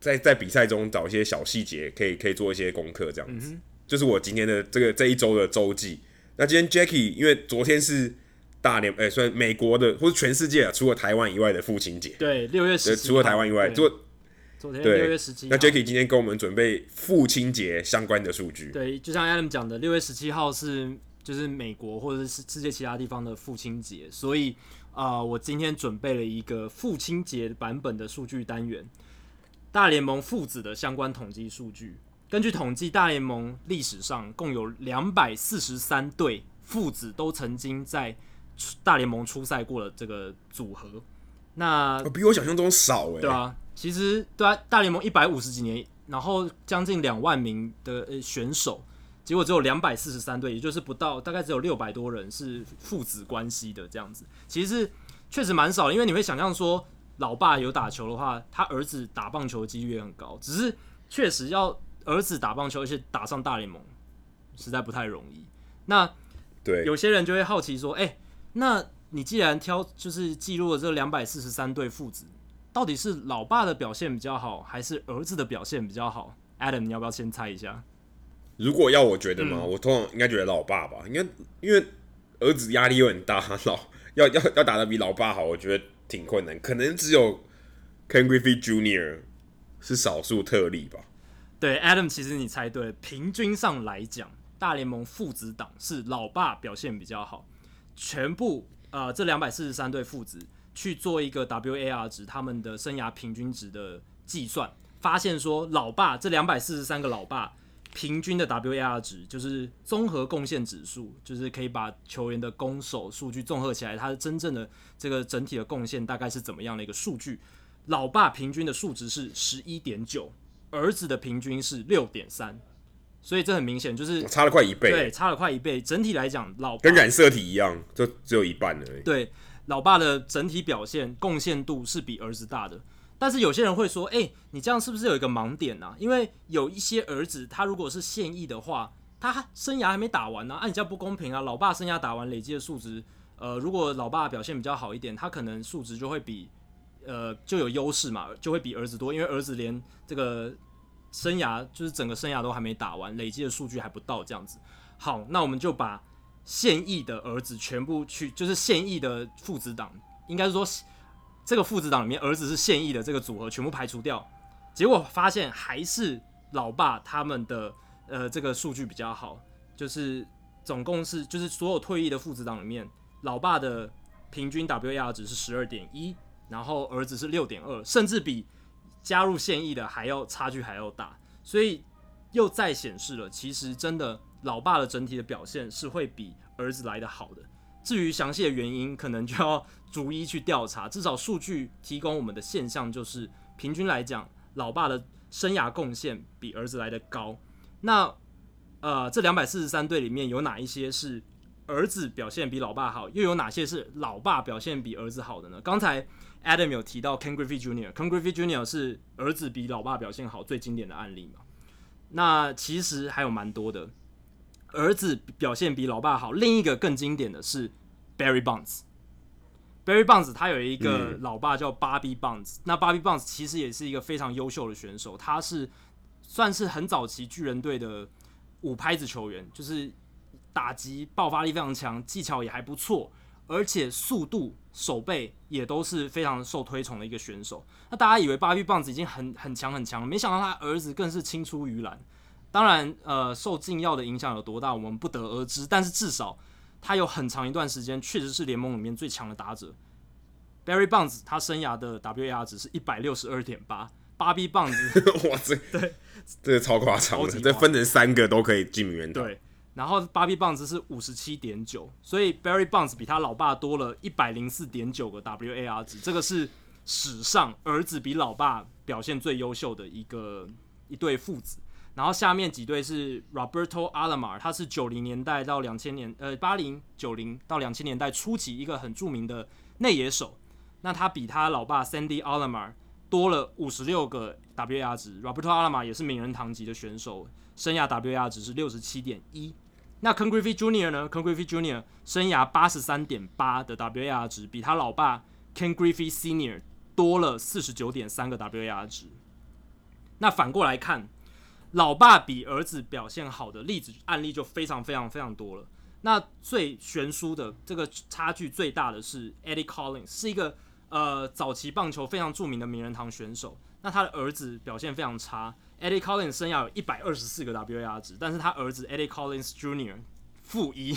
在在比赛中找一些小细节，可以可以做一些功课，这样子、嗯。就是我今天的这个这一周的周记。那今天 Jackie 因为昨天是。大联哎，算美国的，或者全世界啊，除了台湾以外的父亲节。对，六月十。除了台湾以外，做昨天六月十七。那 Jacky 今天跟我们准备父亲节相关的数据。对，就像 Adam 讲的，六月十七号是就是美国或者是世界其他地方的父亲节，所以啊、呃，我今天准备了一个父亲节版本的数据单元，大联盟父子的相关统计数据。根据统计，大联盟历史上共有两百四十三对父子都曾经在大联盟初赛过的这个组合。那比我想象中少哎。对啊，其实对啊，大联盟一百五十几年，然后将近两万名的选手，结果只有两百四十三队，也就是不到，大概只有六百多人是父子关系的这样子。其实确实蛮少的，因为你会想象说，老爸有打球的话，他儿子打棒球的几率也很高。只是确实要。儿子打棒球，而且打上大联盟，实在不太容易。那对有些人就会好奇说：“哎、欸，那你既然挑就是记录了这两百四十三对父子，到底是老爸的表现比较好，还是儿子的表现比较好？”Adam，你要不要先猜一下？如果要我觉得嘛，嗯、我通常应该觉得老爸吧，应该因为儿子压力又很大，老要要要打得比老爸好，我觉得挺困难。可能只有 Ken Griffey Jr. 是少数特例吧。对，Adam，其实你猜对了。平均上来讲，大联盟父子档是老爸表现比较好。全部呃，这两百四十三对父子去做一个 WAR 值，他们的生涯平均值的计算，发现说老爸这两百四十三个老爸平均的 WAR 值，就是综合贡献指数，就是可以把球员的攻守数据综合起来，他的真正的这个整体的贡献大概是怎么样的一个数据？老爸平均的数值是十一点九。儿子的平均是六点三，所以这很明显就是差了快一倍，对，差了快一倍。整体来讲，老跟染色体一样，就只有一半而已。对，老爸的整体表现贡献度是比儿子大的。但是有些人会说，哎、欸，你这样是不是有一个盲点呢、啊？因为有一些儿子，他如果是现役的话，他生涯还没打完呢、啊，啊，你这样不公平啊！老爸生涯打完累积的数值，呃，如果老爸表现比较好一点，他可能数值就会比。呃，就有优势嘛，就会比儿子多，因为儿子连这个生涯就是整个生涯都还没打完，累积的数据还不到这样子。好，那我们就把现役的儿子全部去，就是现役的父子档，应该是说这个父子档里面儿子是现役的这个组合全部排除掉，结果发现还是老爸他们的呃这个数据比较好，就是总共是就是所有退役的父子档里面，老爸的平均 WAR 值是十二点一。然后儿子是六点二，甚至比加入现役的还要差距还要大，所以又再显示了，其实真的老爸的整体的表现是会比儿子来的好的。至于详细的原因，可能就要逐一去调查。至少数据提供我们的现象就是，平均来讲，老爸的生涯贡献比儿子来的高。那呃，这两百四十三队里面有哪一些是儿子表现比老爸好？又有哪些是老爸表现比儿子好的呢？刚才。Adam 有提到 Ken Griffey Jr.，Ken Griffey Jr. 是儿子比老爸表现好最经典的案例嘛？那其实还有蛮多的，儿子表现比老爸好。另一个更经典的是 Barry Bonds，Barry Bonds 他有一个老爸叫 Bobby Bonds，、嗯、那 Bobby Bonds 其实也是一个非常优秀的选手，他是算是很早期巨人队的五拍子球员，就是打击爆发力非常强，技巧也还不错。而且速度、守备也都是非常受推崇的一个选手。那大家以为巴比棒子已经很很强很强了，没想到他儿子更是青出于蓝。当然，呃，受禁药的影响有多大，我们不得而知。但是至少他有很长一段时间确实是联盟里面最强的打者。Barry Bonds 他生涯的 WAR 值是一百六十二点八，巴比棒子 哇，这对，这个超夸张的，这分成三个都可以进名人堂。对。然后，Bobby Bonds 是五十七点九，所以 Barry Bonds 比他老爸多了一百零四点九个 WAR 值，这个是史上儿子比老爸表现最优秀的一个一对父子。然后下面几对是 Roberto Alomar，他是九零年代到两千年，呃，八零九零到两千年代初期一个很著名的内野手。那他比他老爸 Sandy Alomar 多了五十六个 WAR 值，Roberto Alomar 也是名人堂级的选手，生涯 WAR 值是六十七点一。那 Ken Griffey Junior 呢？Ken Griffey Junior 生涯八十三点八的 WAR 值，比他老爸 Ken Griffey Senior 多了四十九点三个 WAR 值。那反过来看，老爸比儿子表现好的例子案例就非常非常非常多了。那最悬殊的这个差距最大的是 Eddie Collins，是一个呃早期棒球非常著名的名人堂选手。那他的儿子表现非常差。Eddie Collins 生涯有一百二十四个 WAR 值，但是他儿子 Eddie Collins Jr. 负一，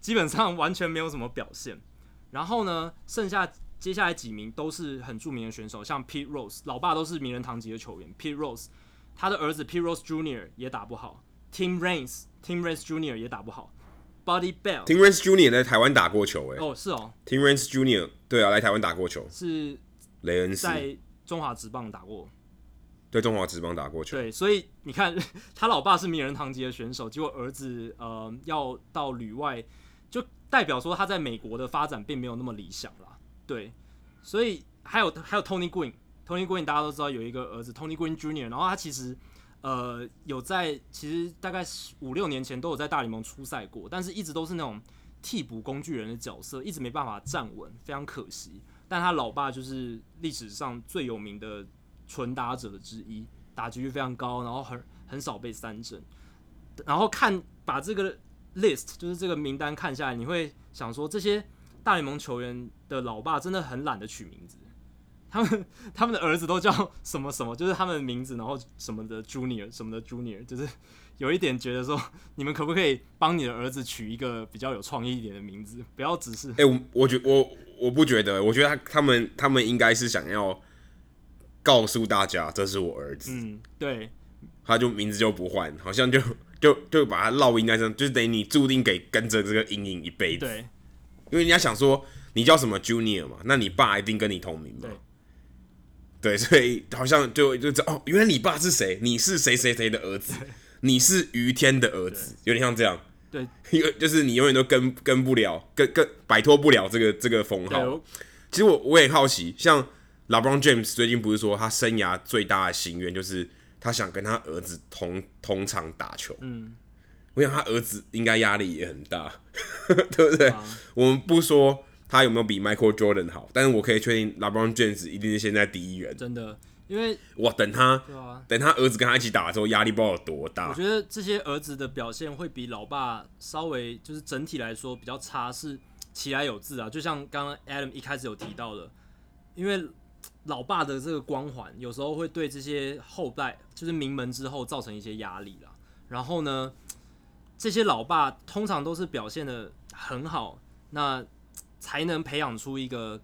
基本上完全没有什么表现。然后呢，剩下接下来几名都是很著名的选手，像 Pete Rose，老爸都是名人堂级的球员。Pete Rose，他的儿子 Pete Rose Jr. 也打不好，Tim Raines，Tim Raines Jr. 也打不好，Buddy Bell，Tim Raines Jr. 在台湾打过球诶、欸。哦，是哦，Tim Raines Jr. 对啊，来台湾打过球，是雷恩斯在中华职棒打过。对中华职棒打过球，对，所以你看他老爸是名人堂级的选手，结果儿子呃要到旅外，就代表说他在美国的发展并没有那么理想啦。对，所以还有还有 Tony Gwynn，Tony Gwynn 大家都知道有一个儿子 Tony Gwynn Jr.，然后他其实呃有在其实大概五六年前都有在大联盟出赛过，但是一直都是那种替补工具人的角色，一直没办法站稳，非常可惜。但他老爸就是历史上最有名的。纯打者之一，打击率非常高，然后很很少被三振。然后看把这个 list，就是这个名单看下来，你会想说，这些大联盟球员的老爸真的很懒得取名字，他们他们的儿子都叫什么什么，就是他们的名字，然后什么的 Junior 什么的 Junior，就是有一点觉得说，你们可不可以帮你的儿子取一个比较有创意一点的名字，不要只是……哎、我我觉我我不觉得，我觉得他他们他们应该是想要。告诉大家，这是我儿子。嗯，对，他就名字就不换，好像就 就就把他烙印在上，就是等于你注定给跟着这个阴影一辈子。对，因为人家想说你叫什么 Junior 嘛，那你爸一定跟你同名嘛。对，对，所以好像就就知道哦，原来你爸是谁？你是谁谁谁的儿子？你是于天的儿子，有点像这样。对，因为就是你永远都跟跟不了，跟跟摆脱不了这个这个封号。其实我我也好奇，像。LeBron James 最近不是说他生涯最大的心愿就是他想跟他儿子同同场打球。嗯，我想他儿子应该压力也很大，对不对？啊、我们不说他有没有比 Michael Jordan 好，但是我可以确定 LeBron James 一定是现在第一人。真的，因为哇，等他，啊、等他儿子跟他一起打的时候，压力不知道有多大。我觉得这些儿子的表现会比老爸稍微就是整体来说比较差，是其来有自啊。就像刚刚 Adam 一开始有提到的，因为。老爸的这个光环，有时候会对这些后代，就是名门之后造成一些压力啦。然后呢，这些老爸通常都是表现得很好，那才能培养出一个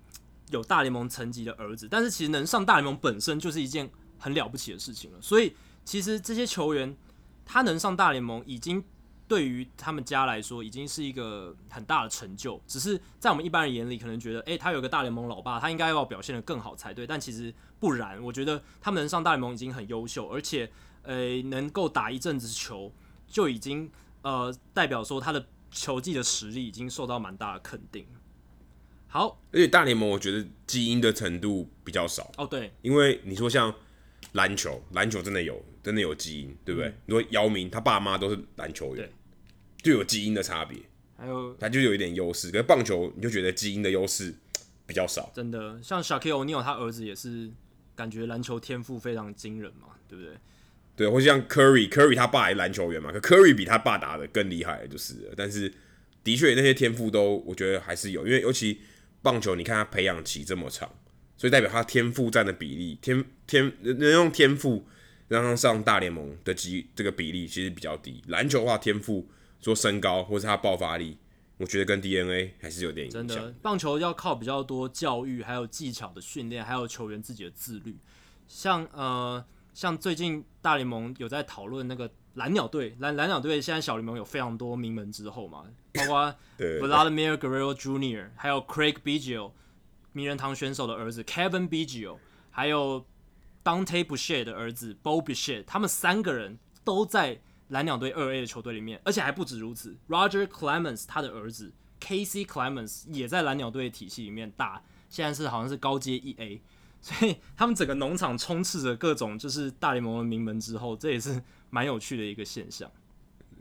有大联盟层级的儿子。但是其实能上大联盟本身就是一件很了不起的事情了。所以其实这些球员他能上大联盟已经。对于他们家来说，已经是一个很大的成就。只是在我们一般人眼里，可能觉得，诶，他有个大联盟老爸，他应该要表现得更好才对。但其实不然，我觉得他们能上大联盟已经很优秀，而且，呃，能够打一阵子球，就已经呃代表说他的球技的实力已经受到蛮大的肯定。好，而且大联盟我觉得基因的程度比较少。哦，对，因为你说像篮球，篮球真的有，真的有基因，对不对？你说姚明，他爸妈都是篮球员。就有基因的差别，还有他就有一点优势。可是棒球，你就觉得基因的优势比较少。真的，像 Shaquille O'Neal 他儿子也是，感觉篮球天赋非常惊人嘛，对不对？对，或像 Curry，Curry 他爸也篮球员嘛，可 Curry 比他爸打的更厉害，就是了。但是的确那些天赋都，我觉得还是有，因为尤其棒球，你看他培养期这么长，所以代表他天赋占的比例，天天能用天赋让他上大联盟的机这个比例其实比较低。篮球的话，天赋。说身高或是他爆发力，我觉得跟 DNA 还是有点影响。真的，棒球要靠比较多教育，还有技巧的训练，还有球员自己的自律。像呃，像最近大联盟有在讨论那个蓝鸟队，蓝蓝鸟队现在小联盟有非常多名门之后嘛，包括 Vladimir Guerrero Jr.，还有 Craig Biggio，名人堂选手的儿子 Kevin Biggio，还有 Dante Bichette 的儿子 Bo Bichette，他们三个人都在。蓝鸟队二 A 的球队里面，而且还不止如此。Roger Clemens 他的儿子 Casey Clemens 也在蓝鸟队体系里面打，现在是好像是高阶一 A，所以他们整个农场充斥着各种就是大联盟的名门之后，这也是蛮有趣的一个现象。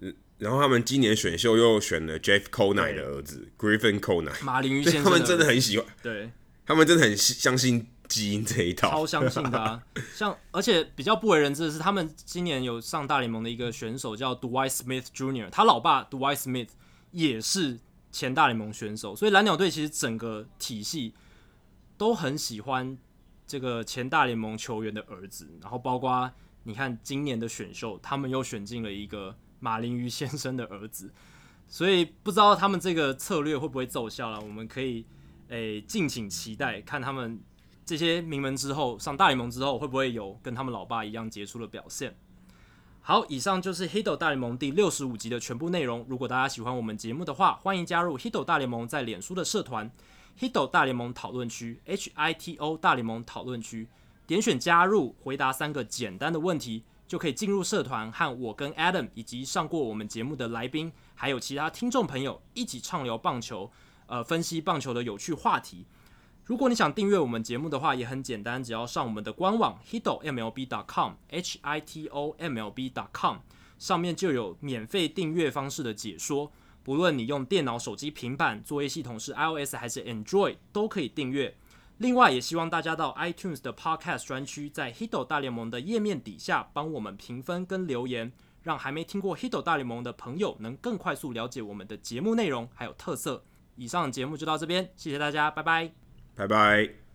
嗯然后他们今年选秀又选了 Jeff Conine 的儿子 Griffin Conine，马林鱼先生，他们真的很喜欢，对，他们真的很相信。基因这一套超相信的啊，像而且比较不为人知的是，他们今年有上大联盟的一个选手叫 Dwight Smith Jr.，他老爸 Dwight Smith 也是前大联盟选手，所以蓝鸟队其实整个体系都很喜欢这个前大联盟球员的儿子，然后包括你看今年的选秀，他们又选进了一个马林鱼先生的儿子，所以不知道他们这个策略会不会奏效了。我们可以诶敬请期待，看他们这些名门之后上大联盟之后会不会有跟他们老爸一样杰出的表现。好，以上就是《Hito 大联盟》第六十五集的全部内容。如果大家喜欢我们节目的话，欢迎加入《Hito 大联盟》在脸书的社团。Hito 大联盟讨论区，H I T O 大联盟讨论区，点选加入，回答三个简单的问题，就可以进入社团，和我跟 Adam 以及上过我们节目的来宾，还有其他听众朋友一起畅聊棒球，呃，分析棒球的有趣话题。如果你想订阅我们节目的话，也很简单，只要上我们的官网 Hito MLB dot com，H I T O M L B dot com，上面就有免费订阅方式的解说。不论你用电脑、手机、平板，作业系统是 iOS 还是 Android，都可以订阅。另外，也希望大家到 iTunes 的 Podcast 专区，在 Hito 大联盟的页面底下帮我们评分跟留言，让还没听过 Hito 大联盟的朋友能更快速了解我们的节目内容还有特色。以上节目就到这边，谢谢大家，拜拜，拜拜。